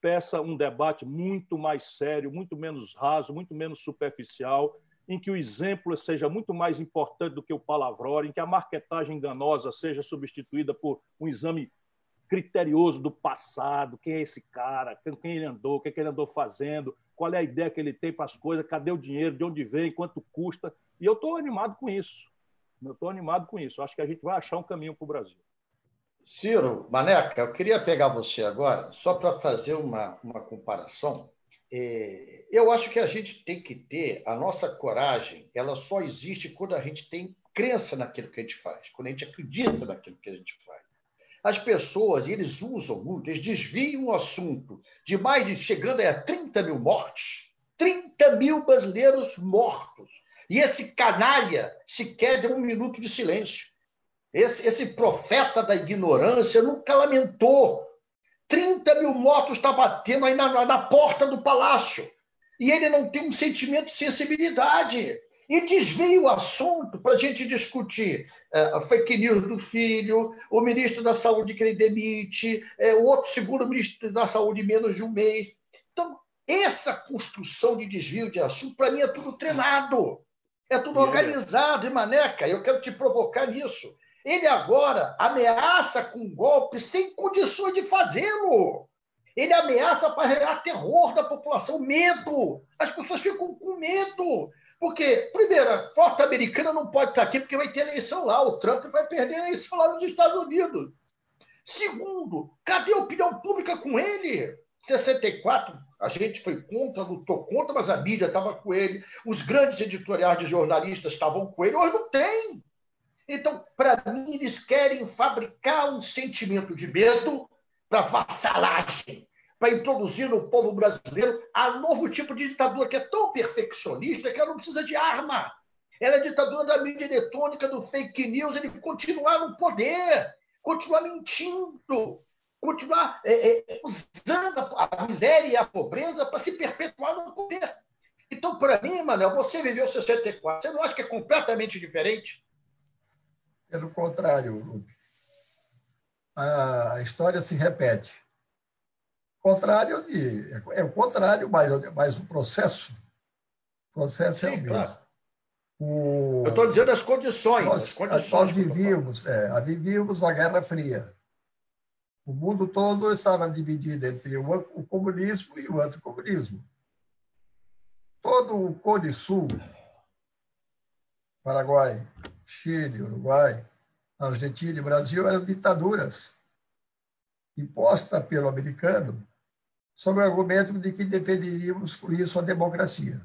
peça um debate muito mais sério, muito menos raso, muito menos superficial, em que o exemplo seja muito mais importante do que o palavrão, em que a marketagem enganosa seja substituída por um exame criterioso do passado, quem é esse cara, quem ele andou, o que, é que ele andou fazendo, qual é a ideia que ele tem para as coisas, cadê o dinheiro, de onde vem, quanto custa. E eu estou animado com isso. Eu estou animado com isso. Acho que a gente vai achar um caminho para o Brasil. Ciro, Maneca, eu queria pegar você agora, só para fazer uma, uma comparação. É, eu acho que a gente tem que ter a nossa coragem, ela só existe quando a gente tem crença naquilo que a gente faz, quando a gente acredita naquilo que a gente faz. As pessoas, eles usam muito, eles desviam o assunto de mais de chegando a 30 mil mortes, 30 mil brasileiros mortos. E esse canalha sequer deu um minuto de silêncio. Esse, esse profeta da ignorância nunca lamentou. 30 mil mortos está batendo aí na, na porta do palácio. E ele não tem um sentimento de sensibilidade e desvia o assunto para a gente discutir é, a fake news do filho, o ministro da Saúde que ele demite, é, o outro segundo ministro da Saúde menos de um mês. Então, essa construção de desvio de assunto, para mim, é tudo treinado, é tudo organizado. E, Maneca, eu quero te provocar nisso. Ele agora ameaça com golpe sem condições de fazê-lo. Ele ameaça para gerar terror da população, medo. As pessoas ficam com medo. Porque, primeiro, a forte americana não pode estar aqui porque vai ter eleição lá. O Trump vai perder a eleição lá nos Estados Unidos. Segundo, cadê a opinião pública com ele? 64, a gente foi contra, lutou contra, mas a mídia estava com ele, os grandes editoriais de jornalistas estavam com ele. Hoje não tem. Então, para mim, eles querem fabricar um sentimento de medo para vassalagem para introduzir no povo brasileiro a novo tipo de ditadura que é tão perfeccionista que ela não precisa de arma. Ela é ditadura da mídia eletrônica, do fake news, ele continuar no poder, continuar mentindo, continuar é, é, usando a miséria e a pobreza para se perpetuar no poder. Então, para mim, Manel, você viveu 64, você não acha que é completamente diferente? Pelo contrário, Lupe. A história se repete contrário de, é o contrário, mas, mas o processo, o processo Sim, é o mesmo. Claro. O, Eu estou dizendo as condições. Nós, as condições nós vivíamos, é, vivíamos a Guerra Fria. O mundo todo estava dividido entre o, o comunismo e o anticomunismo. Todo o Cone Sul, Paraguai, Chile, Uruguai, Argentina e Brasil eram ditaduras impostas pelo americano sob o argumento de que defenderíamos com isso a democracia.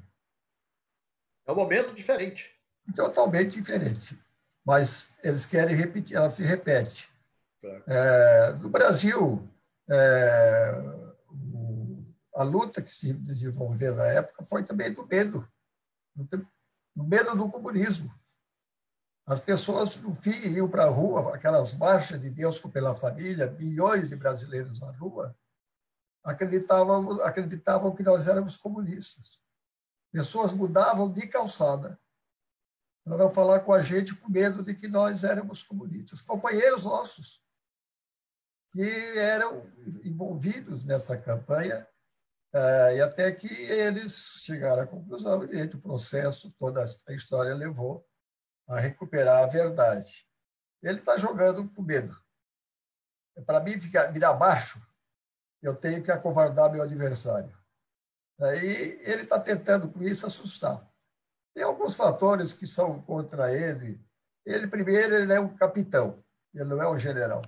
É um momento diferente. Totalmente diferente. Mas eles querem repetir, ela se repete. Claro. É, no Brasil, é, o, a luta que se desenvolveu na época foi também do medo, do medo do comunismo. As pessoas, no fim, iam para a rua, aquelas marchas de Deus pela família, milhões de brasileiros na rua, acreditavam, acreditavam que nós éramos comunistas. Pessoas mudavam de calçada para não falar com a gente com medo de que nós éramos comunistas. Companheiros nossos que eram envolvidos nessa campanha eh, e até que eles chegaram à conclusão e o processo, toda a história levou a recuperar a verdade. Ele está jogando com medo. Para mim, virar baixo eu tenho que acovardar meu adversário. Aí ele está tentando com isso assustar. Tem alguns fatores que são contra ele. Ele, primeiro, ele é um capitão, ele não é um general.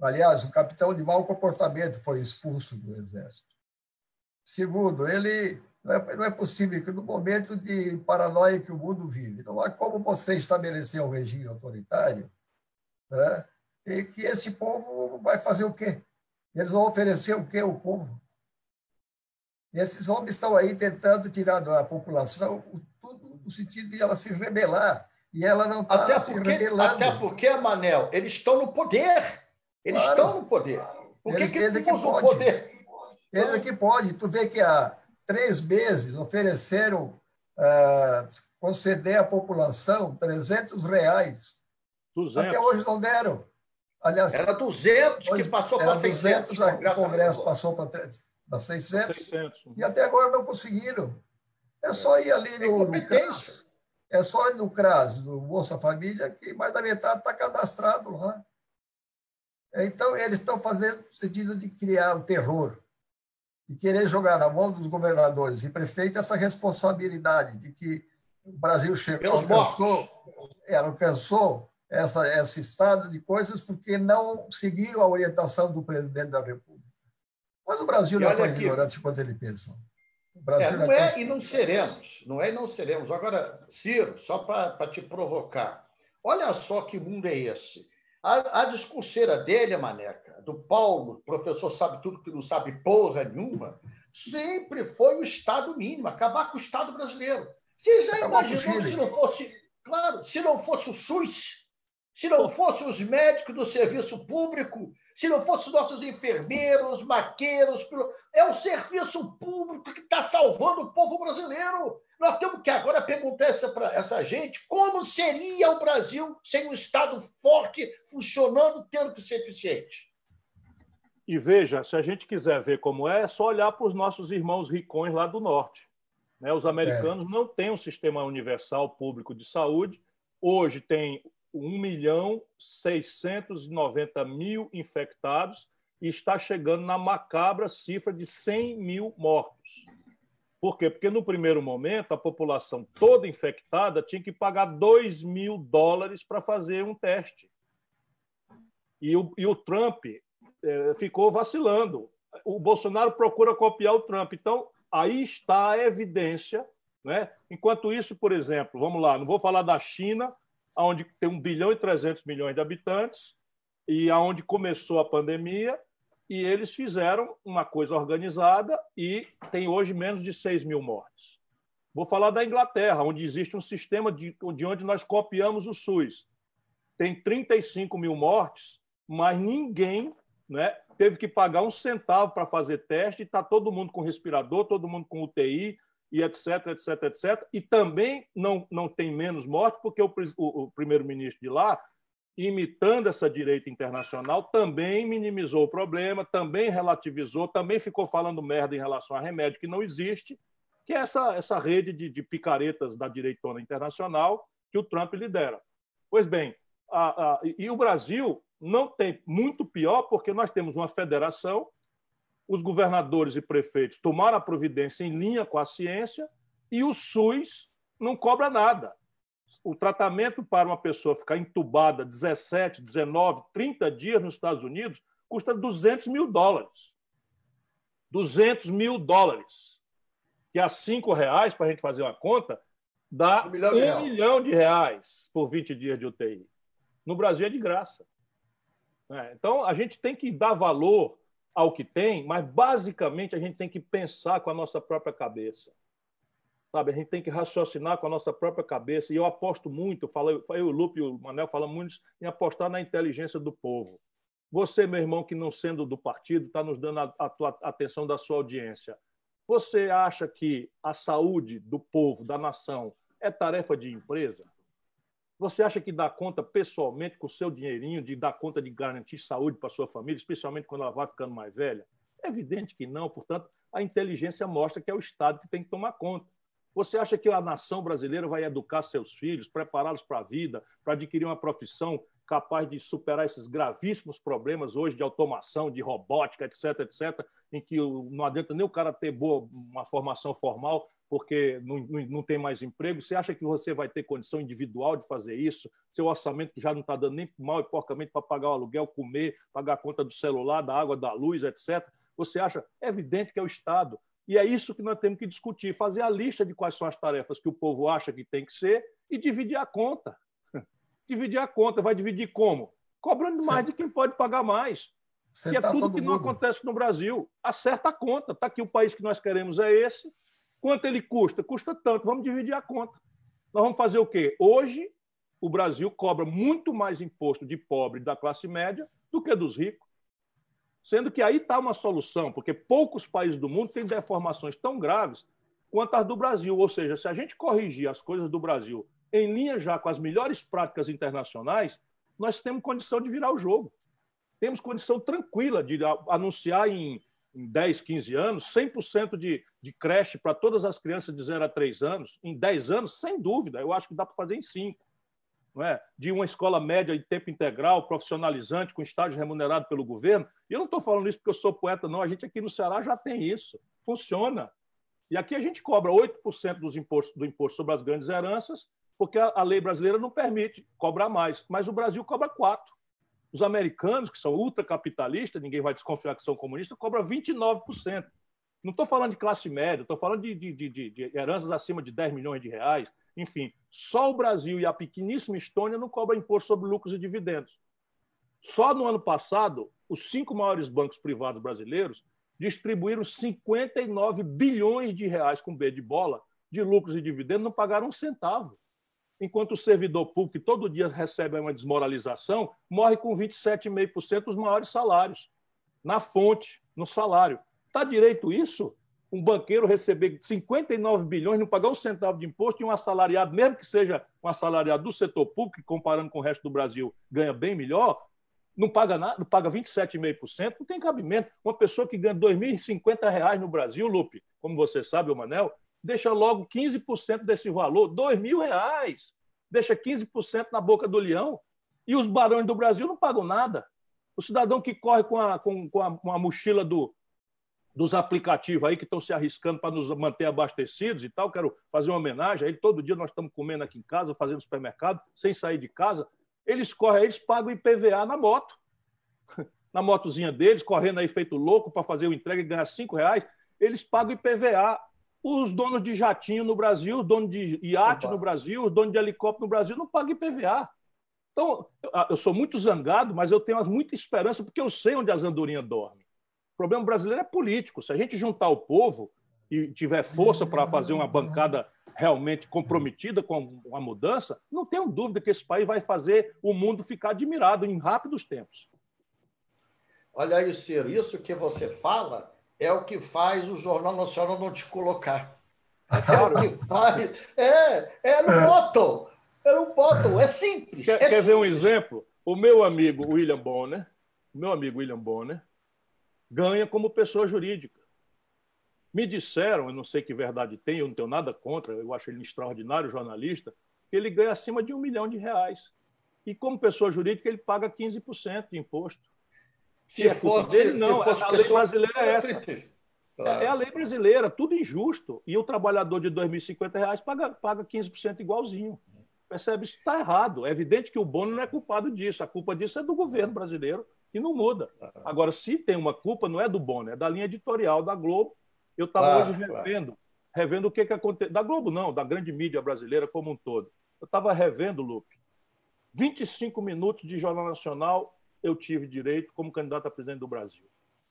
Aliás, um capitão de mau comportamento foi expulso do exército. Segundo, ele não é, não é possível que no momento de paranoia que o mundo vive, não há como você estabelecer um regime autoritário né, e que esse povo vai fazer o quê? Eles vão oferecer o quê ao povo? E esses homens estão aí tentando tirar da população tudo no sentido de ela se rebelar. E ela não está se rebelando. Até porque, Manel, eles estão no poder. Eles claro. estão no poder. Por eles, que, eles é que pode. poder? Eles é que pode. Tu vê que há três meses ofereceram uh, conceder à população 300 reais. 200. Até hoje não deram. Aliás, era 200 que passou para 600. 200, o Congresso passou para 600, 600, e até agora não conseguiram. É só ir ali no, no CRAS, é só ir no CRAS, no Bolsa Família, que mais da metade está cadastrado lá. Então, eles estão fazendo no sentido de criar o terror e querer jogar na mão dos governadores e prefeitos essa responsabilidade de que o Brasil chegou, alcançou, é, alcançou essa, esse estado de coisas porque não seguiram a orientação do presidente da República. Mas o Brasil não é tão ignorante quanto ele pensa. O Brasil é, não, não é, é e não seremos. Não é e não seremos. Agora, Ciro, só para te provocar, olha só que mundo é esse. A, a discurseira dele, a Maneca, do Paulo, professor sabe tudo que não sabe porra nenhuma, sempre foi o Estado mínimo, acabar com o Estado brasileiro. Você já imaginou se não fosse, claro, se não fosse o SUS, se não fossem os médicos do serviço público, se não fossem nossos enfermeiros, maqueiros, é o serviço público que está salvando o povo brasileiro. Nós temos que agora perguntar para essa gente como seria o Brasil sem um Estado forte, funcionando, tendo que ser eficiente. E veja, se a gente quiser ver como é, é só olhar para os nossos irmãos ricões lá do norte. Né? Os americanos é. não têm um sistema universal público de saúde. Hoje tem 1 milhão 690 mil infectados e está chegando na macabra cifra de 100 mil mortos. Por quê? Porque no primeiro momento a população toda infectada tinha que pagar 2 mil dólares para fazer um teste. E o, e o Trump é, ficou vacilando. O Bolsonaro procura copiar o Trump. Então, aí está a evidência. Né? Enquanto isso, por exemplo, vamos lá, não vou falar da China, onde tem 1 bilhão e 300 milhões de habitantes, e aonde começou a pandemia, e eles fizeram uma coisa organizada e tem hoje menos de 6 mil mortes. Vou falar da Inglaterra, onde existe um sistema de, de onde nós copiamos o SUS. Tem 35 mil mortes, mas ninguém né, teve que pagar um centavo para fazer teste, está todo mundo com respirador, todo mundo com UTI, e etc, etc, etc. E também não, não tem menos mortes, porque o, o, o primeiro-ministro de lá, imitando essa direita internacional, também minimizou o problema, também relativizou, também ficou falando merda em relação a remédio que não existe, que é essa, essa rede de, de picaretas da direitona internacional que o Trump lidera. Pois bem, a, a, e o Brasil não tem muito pior, porque nós temos uma federação os governadores e prefeitos tomaram a providência em linha com a ciência e o SUS não cobra nada. O tratamento para uma pessoa ficar entubada 17, 19, 30 dias nos Estados Unidos custa 200 mil dólares. 200 mil dólares. Que a cinco reais, para a gente fazer uma conta, dá um milhão, um milhão de reais por 20 dias de UTI. No Brasil é de graça. É, então, a gente tem que dar valor ao que tem, mas basicamente a gente tem que pensar com a nossa própria cabeça. Sabe, a gente tem que raciocinar com a nossa própria cabeça. E eu aposto muito, eu, eu o Lupe e o Manel falam muito em apostar na inteligência do povo. Você, meu irmão, que não sendo do partido, está nos dando a, a, tua, a atenção da sua audiência. Você acha que a saúde do povo, da nação, é tarefa de empresa? Você acha que dá conta pessoalmente com o seu dinheirinho de dar conta de garantir saúde para sua família, especialmente quando ela vai ficando mais velha? É evidente que não. Portanto, a inteligência mostra que é o Estado que tem que tomar conta. Você acha que a nação brasileira vai educar seus filhos, prepará-los para a vida, para adquirir uma profissão capaz de superar esses gravíssimos problemas hoje de automação, de robótica, etc., etc., em que não adianta nem o cara ter boa uma formação formal, porque não, não, não, tem mais emprego? Você acha que você vai ter condição individual de fazer isso? Seu orçamento já não está dando nem mal e porcamente para pagar o aluguel, comer, pagar a conta do celular, da água, da luz, etc. Você acha? É evidente que é o Estado. E é isso que nós temos que discutir, fazer a lista de quais são as tarefas que o povo acha que tem que ser e dividir a conta. dividir a conta. Vai dividir como? Cobrando mais de quem pode pagar mais. Que é tá tudo que não acontece no Brasil. Acerta a conta. Está aqui o país que nós queremos é esse Quanto ele custa? Custa tanto, vamos dividir a conta. Nós vamos fazer o quê? Hoje, o Brasil cobra muito mais imposto de pobre da classe média do que dos ricos. Sendo que aí está uma solução, porque poucos países do mundo têm deformações tão graves quanto as do Brasil. Ou seja, se a gente corrigir as coisas do Brasil em linha já com as melhores práticas internacionais, nós temos condição de virar o jogo. Temos condição tranquila de anunciar em, em 10, 15 anos 100% de, de creche para todas as crianças de 0 a 3 anos. Em 10 anos, sem dúvida, eu acho que dá para fazer em 5. Não é? De uma escola média de tempo integral, profissionalizante, com estágio remunerado pelo governo. E eu não estou falando isso porque eu sou poeta, não. A gente aqui no Ceará já tem isso. Funciona. E aqui a gente cobra 8% dos impostos, do imposto sobre as grandes heranças, porque a, lei brasileira não permite cobrar mais. Mas o Brasil cobra 4%. Os americanos, que são ultracapitalistas, ninguém vai desconfiar que são comunistas, cobram 29%. Não estou falando de classe média, estou falando de, de, de, de, heranças acima de 10 milhões de reais. Enfim, só o Brasil e a pequeníssima Estônia não cobram imposto sobre lucros e dividendos. Só no ano passado, os cinco maiores bancos privados brasileiros distribuíram 59 bilhões de reais com B de bola de lucros e dividendos, não pagaram um centavo. Enquanto o servidor público, que todo dia recebe uma desmoralização, morre com 27,5% dos maiores salários, na fonte, no salário. Está direito isso? Um banqueiro receber 59 bilhões, não pagar um centavo de imposto, e um assalariado, mesmo que seja um assalariado do setor público, comparando com o resto do Brasil, ganha bem melhor, não paga nada, paga 27,5%, não tem cabimento. Uma pessoa que ganha R$ 2.050 no Brasil, Lupe, como você sabe, o Manel, deixa logo 15% desse valor, R$ 2.000, deixa 15% na boca do leão, e os barões do Brasil não pagam nada. O cidadão que corre com a, com, com a, com a mochila do, dos aplicativos aí que estão se arriscando para nos manter abastecidos e tal, quero fazer uma homenagem a ele. Todo dia nós estamos comendo aqui em casa, fazendo supermercado, sem sair de casa eles correm, eles pagam IPVA na moto. Na motozinha deles, correndo aí feito louco para fazer o entrega e ganhar cinco reais, eles pagam IPVA. Os donos de jatinho no Brasil, os donos de iate Opa. no Brasil, os donos de helicóptero no Brasil não pagam IPVA. Então, eu sou muito zangado, mas eu tenho muita esperança porque eu sei onde as andorinhas dormem. O problema brasileiro é político. Se a gente juntar o povo e tiver força para fazer uma bancada realmente comprometida com a mudança, não tenho dúvida que esse país vai fazer o mundo ficar admirado em rápidos tempos. Olha aí, Ciro, isso que você fala é o que faz o Jornal Nacional não te colocar. É o que faz. É, é no bottom. É no bottom. É simples. Quer, é quer ver um exemplo? O meu amigo William Bonner, o meu amigo William Bonner, ganha como pessoa jurídica. Me disseram, eu não sei que verdade tem, eu não tenho nada contra, eu acho ele um extraordinário jornalista, que ele ganha acima de um milhão de reais. E como pessoa jurídica, ele paga 15% de imposto. Se é for dele, não. a lei brasileira é essa. Claro. É a lei brasileira, tudo injusto. E o trabalhador de 2.050 reais paga, paga 15% igualzinho. Percebe? Isso está errado. É evidente que o Bono não é culpado disso. A culpa disso é do governo brasileiro e não muda. Agora, se tem uma culpa, não é do Bono, é da linha editorial da Globo eu estava claro, hoje revendo, claro. revendo o que, que aconteceu. Da Globo, não, da grande mídia brasileira como um todo. Eu estava revendo, Lupe. 25 minutos de Jornal Nacional eu tive direito como candidato a presidente do Brasil.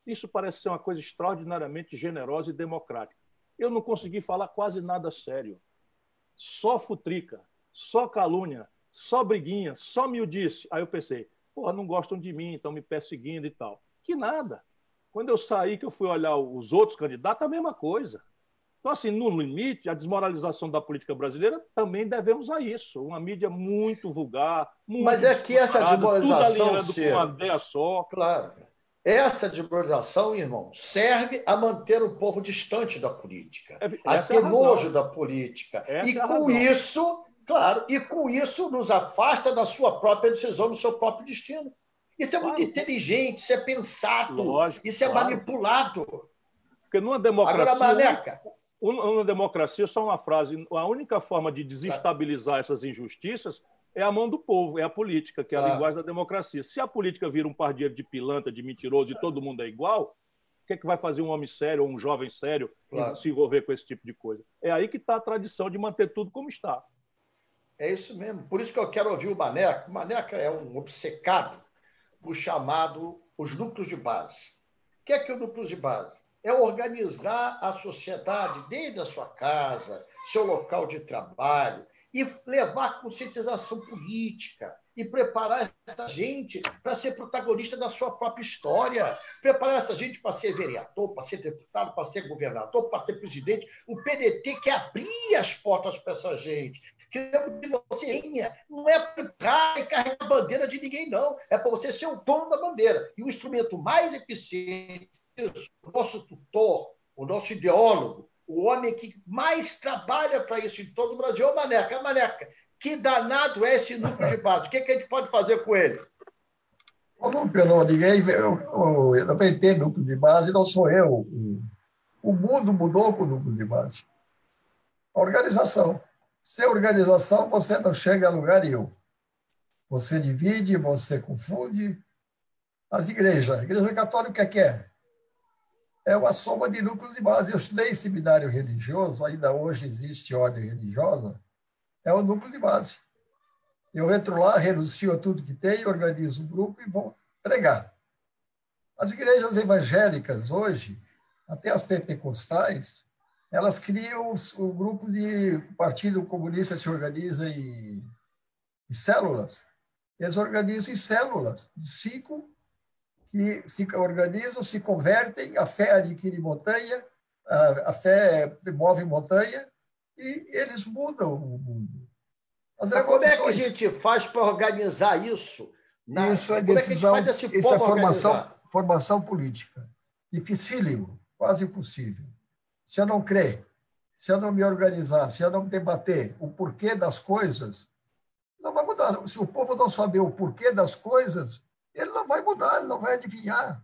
Isso parece ser uma coisa extraordinariamente generosa e democrática. Eu não consegui falar quase nada sério. Só futrica, só calúnia, só briguinha, só miudice. Aí eu pensei, porra, não gostam de mim, estão me perseguindo e tal. Que nada. Quando eu saí, que eu fui olhar os outros candidatos, a mesma coisa. Então, assim, no limite, a desmoralização da política brasileira também devemos a isso. Uma mídia muito vulgar, muito Mas é que essa desmoralização, tudo com uma ideia só. Claro. Essa desmoralização, irmão, serve a manter o povo distante da política, é, a ter é a nojo da política. Essa e é com isso, claro, e com isso nos afasta da sua própria decisão, do seu próprio destino. Isso é claro. muito inteligente, isso é pensado, Lógico, isso é claro. manipulado. Porque numa democracia. Agora, Maneca. Uma democracia, só uma frase: a única forma de desestabilizar essas injustiças é a mão do povo, é a política, que é a linguagem da democracia. Se a política vira um pardieiro de pilantra, de mentiroso e todo mundo é igual, o que, é que vai fazer um homem sério ou um jovem sério se envolver com esse tipo de coisa? É aí que está a tradição de manter tudo como está. É isso mesmo. Por isso que eu quero ouvir o Maneca. O Maneca é um obcecado o chamado os núcleos de base. O que é que é o núcleo de base? É organizar a sociedade desde a sua casa, seu local de trabalho, e levar conscientização política e preparar essa gente para ser protagonista da sua própria história, preparar essa gente para ser vereador, para ser deputado, para ser governador, para ser presidente. O PDT quer abrir as portas para essa gente. Queremos que você não é para entrar e carregar a bandeira de ninguém, não. É para você ser o dono da bandeira. E o instrumento mais eficiente, o nosso tutor, o nosso ideólogo, o homem que mais trabalha para isso em todo o Brasil é o Maneca. É Maneca, que danado é esse núcleo de base? O que, que a gente pode fazer com ele? Não, ninguém. Eu, eu, eu também tenho núcleo de base, não sou eu. O mundo mudou com o núcleo de base. A organização. Sem organização, você não chega a lugar nenhum. Você divide, você confunde. As igrejas, a igreja católica, o que é que é? é uma soma de núcleos de base. Eu estudei em seminário religioso, ainda hoje existe ordem religiosa, é o núcleo de base. Eu entro lá, renuncio a tudo que tem, organizo um grupo e vou pregar. As igrejas evangélicas hoje, até as pentecostais, elas criam o grupo de o Partido Comunista se organiza em, em células. Eles organizam em células de cinco que se organizam, se convertem, a fé adquire montanha, a, fé move montanha, e eles mudam o mundo. As como é que a gente faz para organizar isso? Na... Isso é decisão, é isso é formação, formação política. Dificílimo, quase impossível. Se eu não crer, se eu não me organizar, se eu não debater o porquê das coisas, não vai mudar. Se o povo não saber o porquê das coisas, ele não vai mudar, ele não vai adivinhar.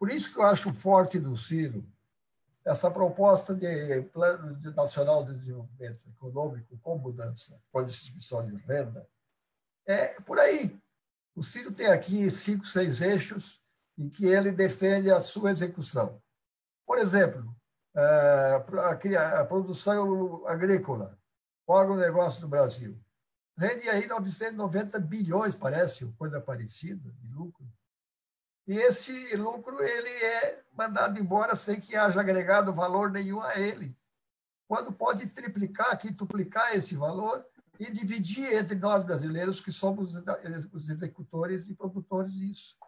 Por isso que eu acho forte do Ciro essa proposta de Plano Nacional de Desenvolvimento Econômico com mudança, com distribuição de renda, é por aí. O Ciro tem aqui cinco, seis eixos em que ele defende a sua execução. Por exemplo, a produção agrícola, o agronegócio do Brasil rende aí 990 bilhões, parece, coisa parecida, de lucro. E esse lucro ele é mandado embora sem que haja agregado valor nenhum a ele. Quando pode triplicar, quintuplicar esse valor e dividir entre nós brasileiros, que somos os executores e produtores disso.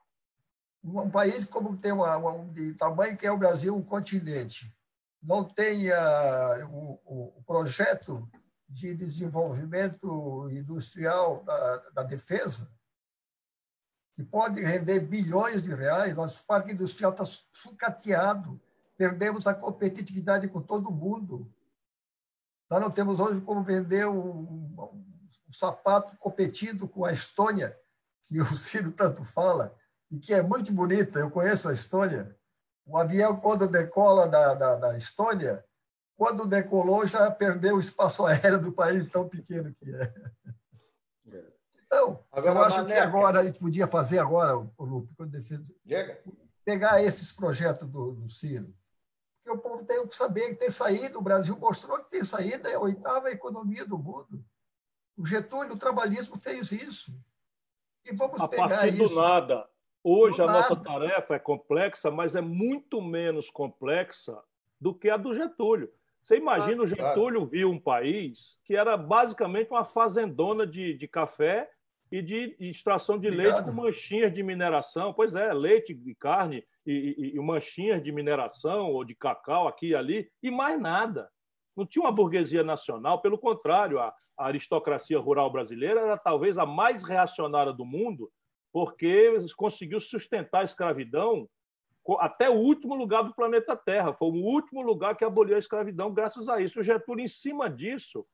Um país como tem uma, um de tamanho que é o Brasil, um continente, não tenha o, o projeto de desenvolvimento industrial da, da defesa, que pode render bilhões de reais, nosso parque industrial está sucateado, perdemos a competitividade com todo mundo. Nós não temos hoje como vender um, um, um sapato competindo com a Estônia, que o Ciro tanto fala, e que é muito bonita, eu conheço a Estônia. O avião, quando decola da, da, da Estônia, quando decolou, já perdeu o espaço aéreo do país tão pequeno que é. é. Então, agora, eu acho que agora a gente podia fazer agora, o Lupe, quando defende, pegar esses projetos do, do Ciro, porque o povo tem que saber que tem saído, o Brasil mostrou que tem saído, é a oitava economia do mundo. O Getúlio, o trabalhismo fez isso. E vamos a pegar partir isso. do nada. Hoje a nossa tarefa é complexa, mas é muito menos complexa do que a do Getúlio. Você imagina o Getúlio viu um país que era basicamente uma fazendona de, de café e de extração de Obrigado. leite com manchinhas de mineração. Pois é, leite e carne e, e, e, manchinhas de mineração ou de cacau aqui e ali, e mais nada. Não tinha uma burguesia nacional, pelo contrário, a, a aristocracia rural brasileira era talvez a mais reacionária do mundo, porque conseguiu sustentar a escravidão até o último lugar do planeta Terra. Foi o último lugar que aboliu a escravidão, graças a isso. O Getúlio, em cima disso,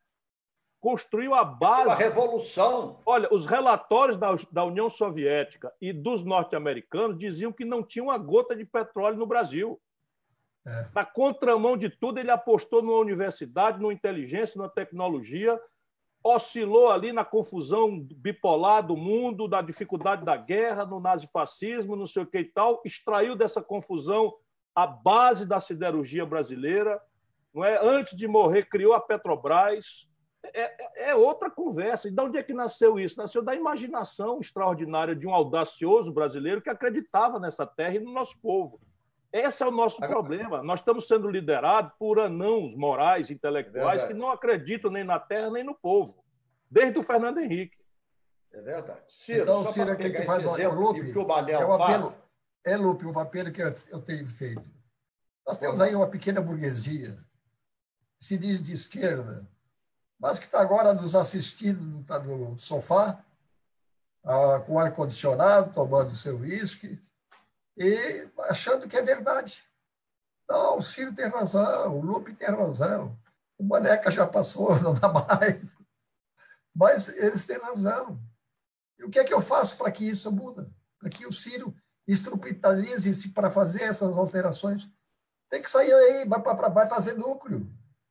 construiu a base. A revolução. Olha, os relatórios da, da União Soviética e dos norte-americanos diziam que não tinha uma gota de petróleo no Brasil. É. Na contramão de tudo, ele apostou numa universidade, numa inteligência, numa tecnologia oscilou ali na confusão bipolar do mundo, da dificuldade da guerra, no nazifascismo, não sei o que e tal, extraiu dessa confusão a base da siderurgia brasileira, não é? Antes de morrer, criou a Petrobras. É, é, é outra conversa. E de onde é que nasceu isso? Nasceu da imaginação extraordinária de um audacioso brasileiro que acreditava nessa terra e no nosso povo. Esse é o nosso problema. Nós estamos sendo liderados por anãos morais, intelectuais, Verdade. que não acreditam nem na terra nem no povo. desde o Fernando Henrique. É verdade. Ciro, então, Ciro, quem que faz o Lupe? Que o é um apelo, é, Lupe, um apelo que eu tenho feito. Nós temos aí uma pequena burguesia, que se diz de esquerda, mas que está agora nos assistindo tá no sofá, ah, com ar-condicionado, tomando seu uísque, e achando que é verdade. Não, o Ciro tem razão, o Lupe tem razão, o Maneca já passou, não dá mais. Mas eles têm razão. E o que é que eu faço para que isso muda? Para que o Ciro instrumentalize-se para fazer essas alterações? Tem que sair aí, vai, pra, vai fazer núcleo.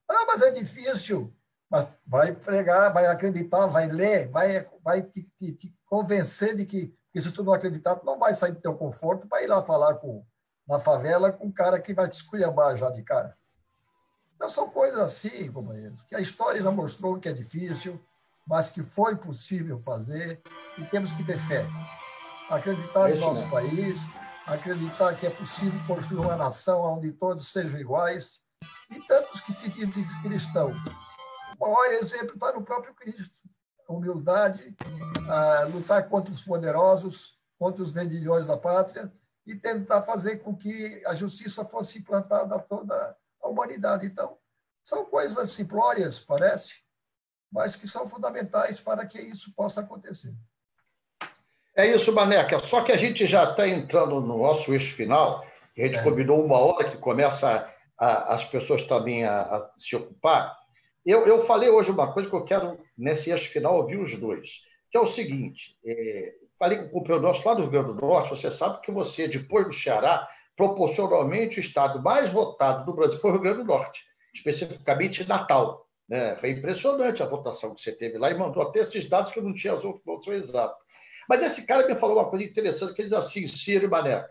Ah, mas é difícil. Mas vai pregar, vai acreditar, vai ler, vai, vai te, te, te convencer de que, que, se tu não acreditar, tu não vai sair do teu conforto para ir lá falar com, na favela com um cara que vai te esculhambar já de cara. Então, são coisas assim, companheiros, que a história já mostrou que é difícil, mas que foi possível fazer e temos que ter fé. Acreditar no nosso país, acreditar que é possível construir uma nação onde todos sejam iguais e tantos que se dizem cristãos. O maior exemplo está no próprio Cristo. Humildade, a lutar contra os poderosos, contra os vendilhões da pátria e tentar fazer com que a justiça fosse implantada a toda a humanidade. Então, são coisas simplórias, parece, mas que são fundamentais para que isso possa acontecer. É isso, Maneca. Só que a gente já está entrando no nosso eixo final. A gente é. combinou uma hora que começa a, a, as pessoas também a, a se ocupar. Eu, eu, falei hoje uma coisa que eu quero, nesse eixo final, ouvir os dois, que é o seguinte: é, falei com o companheiro nosso lá do Rio Grande do Norte, você sabe que você, depois do Ceará, proporcionalmente o estado mais votado do Brasil foi o Rio Grande do Norte, especificamente Natal. Né? Foi impressionante a votação que você teve lá e mandou até esses dados que eu não tinha as outras exatos. Mas esse cara me falou uma coisa interessante, que ele diz assim, Ciro e Maneca,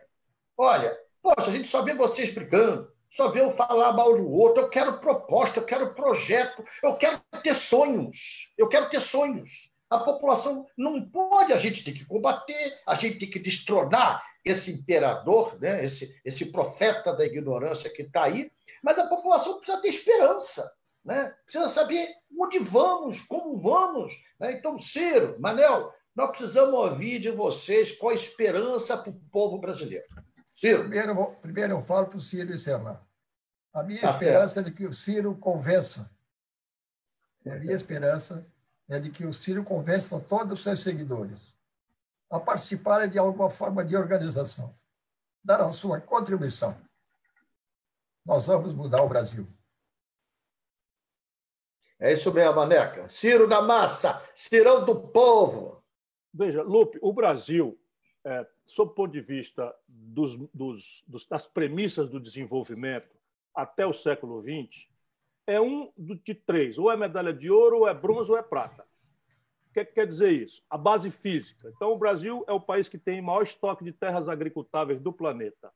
olha, poxa, a gente só vê vocês brigando, só vê eu falar mal do outro, eu quero proposta, eu quero projeto, eu quero ter sonhos, eu quero ter sonhos. A população não pode, a gente tem que combater, a gente tem que destronar esse imperador, né? esse, esse profeta da ignorância que está aí, mas a população precisa ter esperança né? precisa saber onde vamos, como vamos. Né? Então, Ciro, Manel, nós precisamos ouvir de vocês qual a esperança para o povo brasileiro. Ciro. Primeiro, primeiro eu falo para o Ciro encerrar. A minha tá esperança certo. é de que o Ciro convença. A minha esperança é de que o Ciro convença todos os seus seguidores a participarem de alguma forma de organização, dar a sua contribuição. Nós vamos mudar o Brasil. É isso mesmo, Maneca. Ciro da massa, Cirão do povo. Veja, Lupe, o Brasil, é, sob o ponto de vista dos, dos, dos, das premissas do desenvolvimento até o século XX, é um de três: ou é medalha de ouro, ou é bronze, ou é prata. O que, é que quer dizer isso? A base física. Então, o Brasil é o país que tem maior estoque de terras agricultáveis do planeta.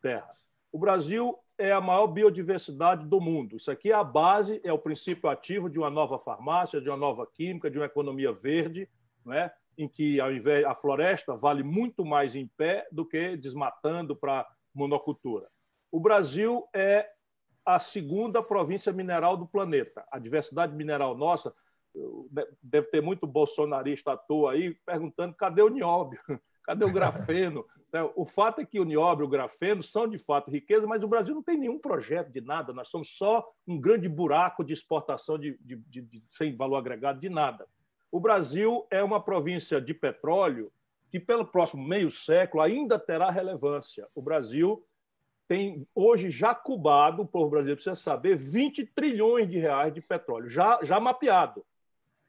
Terra. O Brasil é a maior biodiversidade do mundo. Isso aqui é a base, é o princípio ativo de uma nova farmácia, de uma nova química, de uma economia verde, né? Em que ao invés a floresta vale muito mais em pé do que desmatando para monocultura. O Brasil é a segunda província mineral do planeta. A diversidade mineral nossa deve ter muito bolsonarista à toa aí perguntando cadê o nióbio, cadê o grafeno, né? O fato é que o nióbio e o grafeno são, de fato, riqueza, mas o Brasil não tem nenhum projeto de nada. Nós somos só um grande buraco de exportação de, de, de, de sem valor agregado de nada. O Brasil é uma província de petróleo que, pelo próximo meio século, ainda terá relevância. O Brasil tem hoje já cubado, o povo brasileiro precisa saber, 20 trilhões de reais de petróleo, já, já mapeado,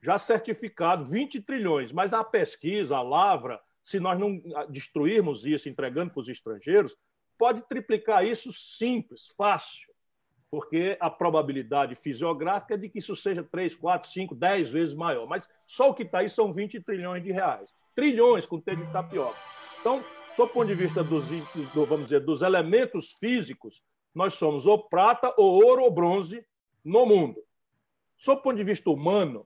já certificado, 20 trilhões. Mas a pesquisa, a lavra, se nós não destruirmos isso, entregando para os estrangeiros, pode triplicar isso simples, fácil, porque a probabilidade fisiográfica é de que isso seja 3, 4, 5, 10 vezes maior. Mas só o que está aí são 20 trilhões de reais. Trilhões com T de tapioca. Então, sob o ponto de vista dos, do, vamos dizer, dos elementos físicos, nós somos ou prata, ou ouro, ou bronze no mundo. Sob o ponto de vista humano,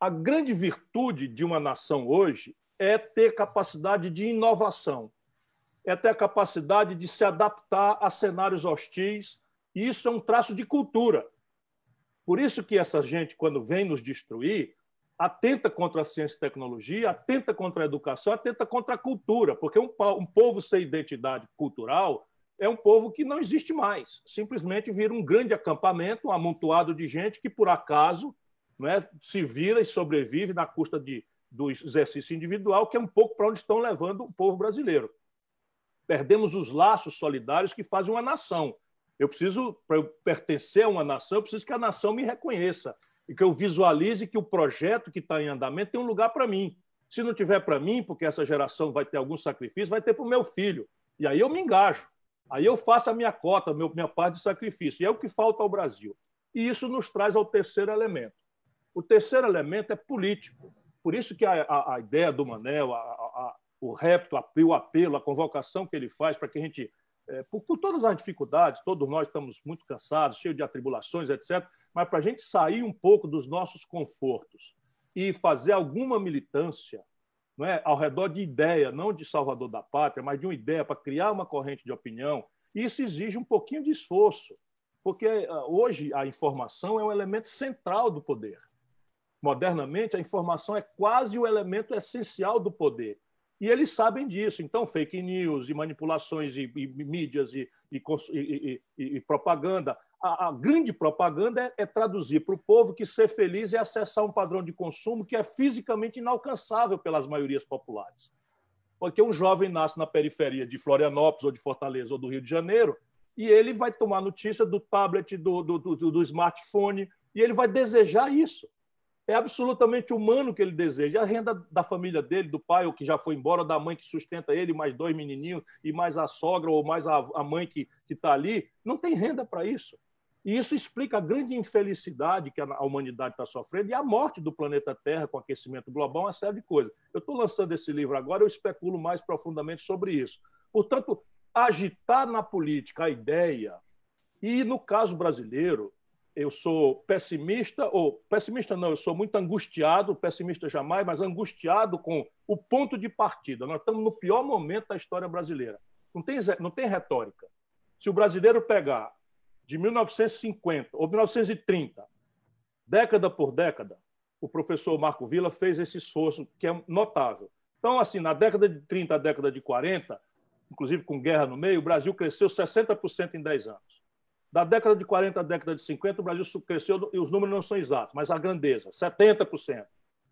a grande virtude de uma nação hoje é ter capacidade de inovação, é ter a capacidade de se adaptar a cenários hostis, e isso é um traço de cultura. Por isso que essa gente, quando vem nos destruir, atenta contra a ciência e tecnologia, atenta contra a educação, atenta contra a cultura, porque um, um povo sem identidade cultural é um povo que não existe mais. Simplesmente vira um grande acampamento, um amontoado de gente que, por acaso, é, se vira e sobrevive na custa de, do exercício individual, que é um pouco para onde estão levando o povo brasileiro. Perdemos os laços solidários que fazem uma nação. Eu preciso, para eu pertencer a uma nação, eu preciso que a nação me reconheça e que eu visualize que o projeto que está em andamento tem um lugar para mim. Se não tiver para mim, porque essa geração vai ter algum sacrifício, vai ter para o meu filho. E aí eu me engajo. Aí eu faço a minha cota, a minha parte de sacrifício. E é o que falta ao Brasil. E isso nos traz ao terceiro elemento. O terceiro elemento é político. Por isso que a, a, a ideia do Manel, a, o repto, o apelo, a convocação que ele faz para que a gente é, por, por, todas as dificuldades, todos nós estamos muito cansados, cheios de atribulações, etc. Mas para a gente sair um pouco dos nossos confortos e fazer alguma militância não é, ao redor de ideia, não de salvador da pátria, mas de uma ideia para criar uma corrente de opinião, isso exige um pouquinho de esforço, porque ah, hoje a informação é um elemento central do poder. Modernamente, a informação é quase o elemento essencial do poder. E eles sabem disso. Então, fake news e manipulações e, e mídias e, e, e propaganda. A, a, grande propaganda é, é traduzir para o povo que ser feliz é acessar um padrão de consumo que é fisicamente inalcançável pelas maiorias populares. Porque um jovem nasce na periferia de Florianópolis, ou de Fortaleza, ou do Rio de Janeiro, e ele vai tomar notícia do tablet, do, do, do, do smartphone, e ele vai desejar isso é absolutamente humano que ele deseja. A renda da família dele, do pai, ou que já foi embora, da mãe que sustenta ele, mais dois menininhos, e mais a sogra ou mais a, a mãe que está ali, não tem renda para isso. E isso explica a grande infelicidade que a humanidade está sofrendo e a morte do planeta Terra com aquecimento global, uma série de coisas. Eu estou lançando esse livro agora, eu especulo mais profundamente sobre isso. Portanto, agitar na política a ideia, e no caso brasileiro, eu sou pessimista, ou pessimista não, eu sou muito angustiado, pessimista jamais, mas angustiado com o ponto de partida. Nós estamos no pior momento da história brasileira. Não tem, não tem retórica. Se o brasileiro pegar de 1950 ou 1930, década por década, o professor Marco Villa fez esse esforço que é notável. Então, assim, na década de 30 à década de 40, inclusive com guerra no meio, o Brasil cresceu 60% em 10 anos. Da década de 40 à década de 50, o Brasil cresceu, e os números não são exatos, mas a grandeza, 70%.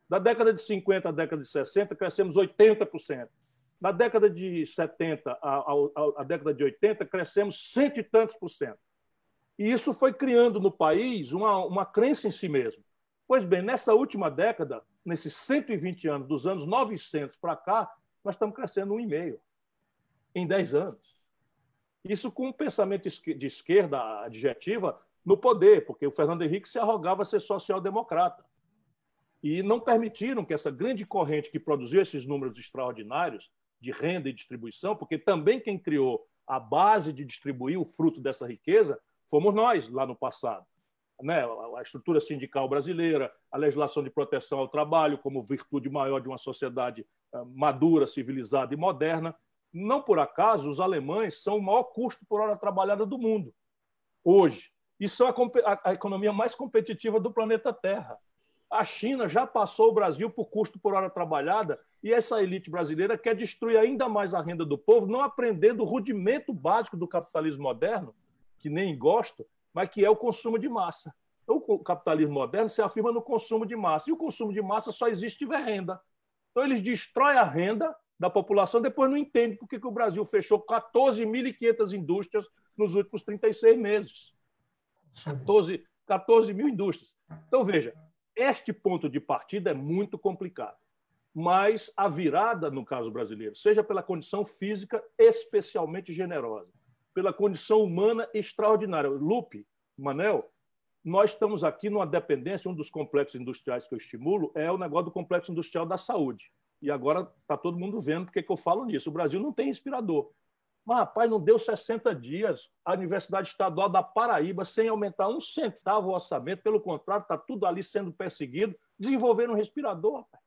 Da década de 50 à década de 60, crescemos 80%. Da década de 70 à, década de 80, crescemos cento e tantos por cento. E isso foi criando no país uma, uma crença em si mesmo. Pois bem, nessa última década, nesses 120 anos, dos anos 900 para cá, nós estamos crescendo um e meio em 10 anos. Isso com um pensamento de esquerda adjetiva no poder, porque o Fernando Henrique se arrogava ser social-democrata. E não permitiram que essa grande corrente que produziu esses números extraordinários de renda e distribuição, porque também quem criou a base de distribuir o fruto dessa riqueza fomos nós lá no passado. Né? A estrutura sindical brasileira, a legislação de proteção ao trabalho como virtude maior de uma sociedade ah, madura, civilizada e moderna. Não por acaso, os alemães são o maior custo por hora trabalhada do mundo, hoje. E são a, a, economia mais competitiva do planeta Terra. A China já passou o Brasil por custo por hora trabalhada e essa elite brasileira quer destruir ainda mais a renda do povo, não aprendendo o rudimento básico do capitalismo moderno, que nem gosto, mas que é o consumo de massa. O capitalismo moderno se afirma no consumo de massa, e o consumo de massa só existe se tiver renda. Então, eles destroem a renda da população, depois não entende por que o Brasil fechou 14.500 indústrias nos últimos 36 meses. 14, 14 mil indústrias. Então, veja, este ponto de partida é muito complicado. Mas a virada, no caso brasileiro, seja pela condição física especialmente generosa, pela condição humana extraordinária. Lupe, Manel, nós estamos aqui numa dependência, um dos complexos industriais que eu estimulo é o negócio do complexo industrial da saúde. E agora está todo mundo vendo porque que eu falo nisso. O Brasil não tem respirador. Mas, rapaz, não deu 60 dias a Universidade Estadual da Paraíba, sem aumentar um centavo o orçamento, pelo contrário, está tudo ali sendo perseguido, desenvolver um respirador, rapaz.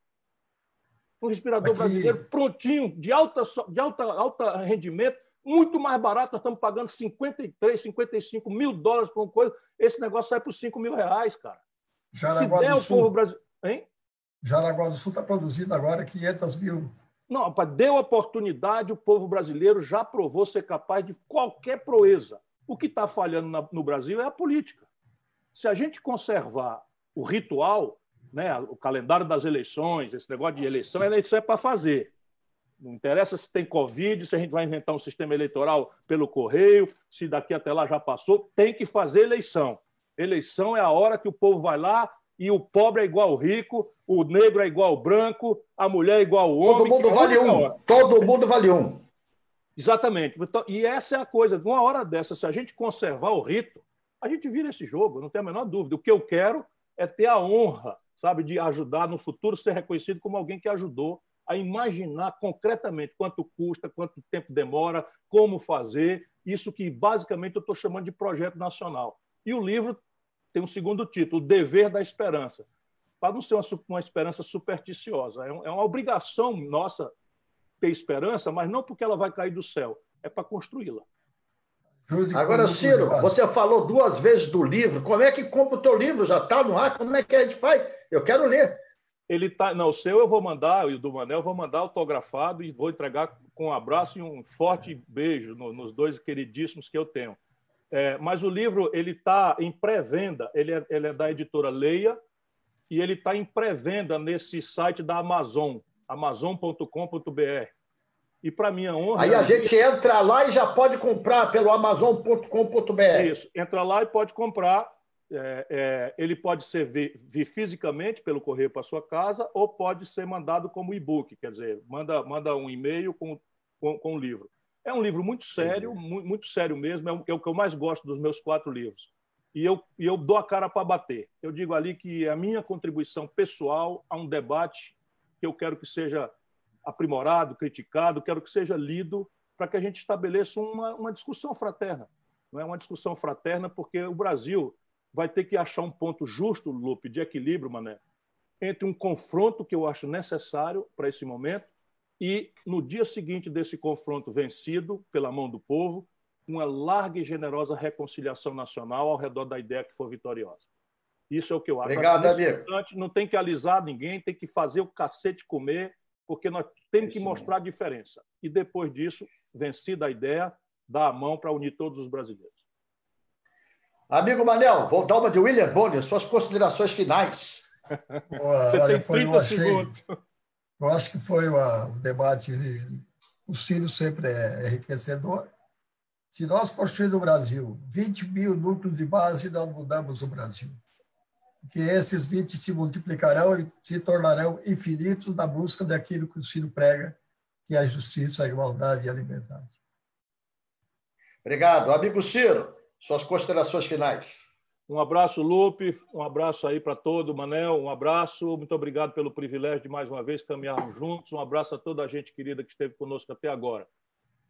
Um respirador Aqui... brasileiro prontinho, de alta, de alta, alta rendimento, muito mais barato. Nós estamos pagando 53, 55 mil dólares por uma coisa. Esse negócio sai por 5 mil reais, cara. Jaraguá Se der o povo brasileiro. Hein? Jaraguá do Sul está produzindo agora 500 mil. Não, deu oportunidade, o povo brasileiro já provou ser capaz de qualquer proeza. O que está falhando no Brasil é a política. Se a gente conservar o ritual, né, o calendário das eleições, esse negócio de eleição, eleição é para fazer. Não interessa se tem Covid, se a gente vai inventar um sistema eleitoral pelo correio, se daqui até lá já passou, tem que fazer eleição. Eleição é a hora que o povo vai lá e o pobre é igual ao rico, o negro é igual ao branco, a mulher é igual ao homem. Todo mundo vale um. Todo mundo vale um. Exatamente. Então, e essa é a coisa. Numa hora dessa, se a gente conservar o rito, a gente vira esse jogo, não tem a menor dúvida. O que eu quero é ter a honra, sabe, de ajudar no futuro ser reconhecido como alguém que ajudou a imaginar concretamente quanto custa, quanto tempo demora, como fazer, isso que basicamente eu estou chamando de projeto nacional. E o livro tem um segundo título, O Dever da Esperança, para não ser uma, uma esperança supersticiosa. É, um, é uma obrigação nossa ter esperança, mas não porque ela vai cair do céu, é para construí-la. Agora, Ciro, você falou duas vezes do livro. Como é que compra o teu livro? Já está no ar? Como é que a gente faz? Eu quero ler. Ele tá, não, o seu eu vou mandar, e o do Manel eu vou mandar autografado e vou entregar com um abraço e um forte beijo no, nos dois queridíssimos que eu tenho. É, mas o livro ele está em pré-venda, ele é, ele é da editora Leia e ele está em pré-venda nesse site da Amazon, amazon.com.br. E para minha honra. Aí a gente entra lá e já pode comprar pelo amazon.com.br. Isso, entra lá e pode comprar é, é, ele pode ser vir, fisicamente pelo correio para sua casa ou pode ser mandado como e-book, quer dizer, manda, manda um e-mail com, com, com, o livro. É um livro muito sério, muito, muito sério mesmo, é, é, o que eu mais gosto dos meus quatro livros. E eu, e eu dou a cara para bater. Eu digo ali que é a minha contribuição pessoal a um debate que eu quero que seja aprimorado, criticado, quero que seja lido para que a gente estabeleça uma, uma discussão fraterna. Não é uma discussão fraterna porque o Brasil vai ter que achar um ponto justo, Lupe, de equilíbrio, Mané, entre um confronto que eu acho necessário para esse momento e, no dia seguinte desse confronto vencido pela mão do povo, uma larga e generosa reconciliação nacional ao redor da ideia que for vitoriosa. Isso é o que eu acho. Obrigado, acho amigo. Não tem que alisar ninguém, tem que fazer o cacete comer, porque nós temos que mostrar a diferença. E depois disso, vencida a ideia, dar a mão para unir todos os brasileiros. Amigo Manel, vou dar uma de William Bonner, suas considerações finais. Você olha, tem 30 eu achei, segundos. Eu acho que foi uma, um debate, o Ciro sempre é enriquecedor. Se nós construirmos o Brasil 20 mil núcleos de base, nós mudamos o Brasil. Que esses 20 se multiplicarão e se tornarão infinitos na busca daquilo que o Ciro prega, que é a justiça, a igualdade e a liberdade. Obrigado. Amigo Ciro, suas considerações finais. Um abraço, Lupe. Um abraço aí para todo, Manel. Um abraço. Muito obrigado pelo privilégio de mais uma vez caminharmos juntos. Um abraço a toda a gente querida que esteve conosco até agora.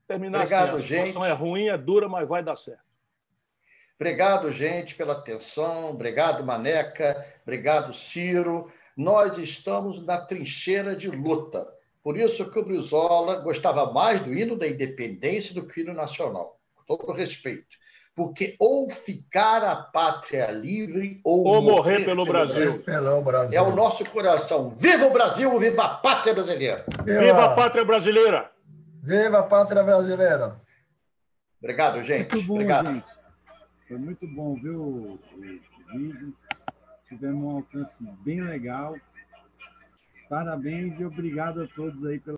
Terminar obrigado, assim, a gente. situação é ruim, é dura, mas vai dar certo. Obrigado, gente, pela atenção. Obrigado, Maneca. Obrigado, Ciro. Nós estamos na trincheira de luta. Por isso que o Brizola gostava mais do hino da independência do que o hino nacional. Com todo respeito porque ou ficar a pátria livre ou, ou morrer, morrer, pelo, Brasil. pelo Brasil. É o nosso coração. Viva o Brasil, viva a pátria brasileira. Viva, viva a pátria brasileira. Viva a pátria brasileira. Obrigado, gente. Muito bom, Obrigado. Gente. Foi muito bom ver o, o vídeo. Tivemos um alcance bem legal. Parabéns e obrigado a todos aí pela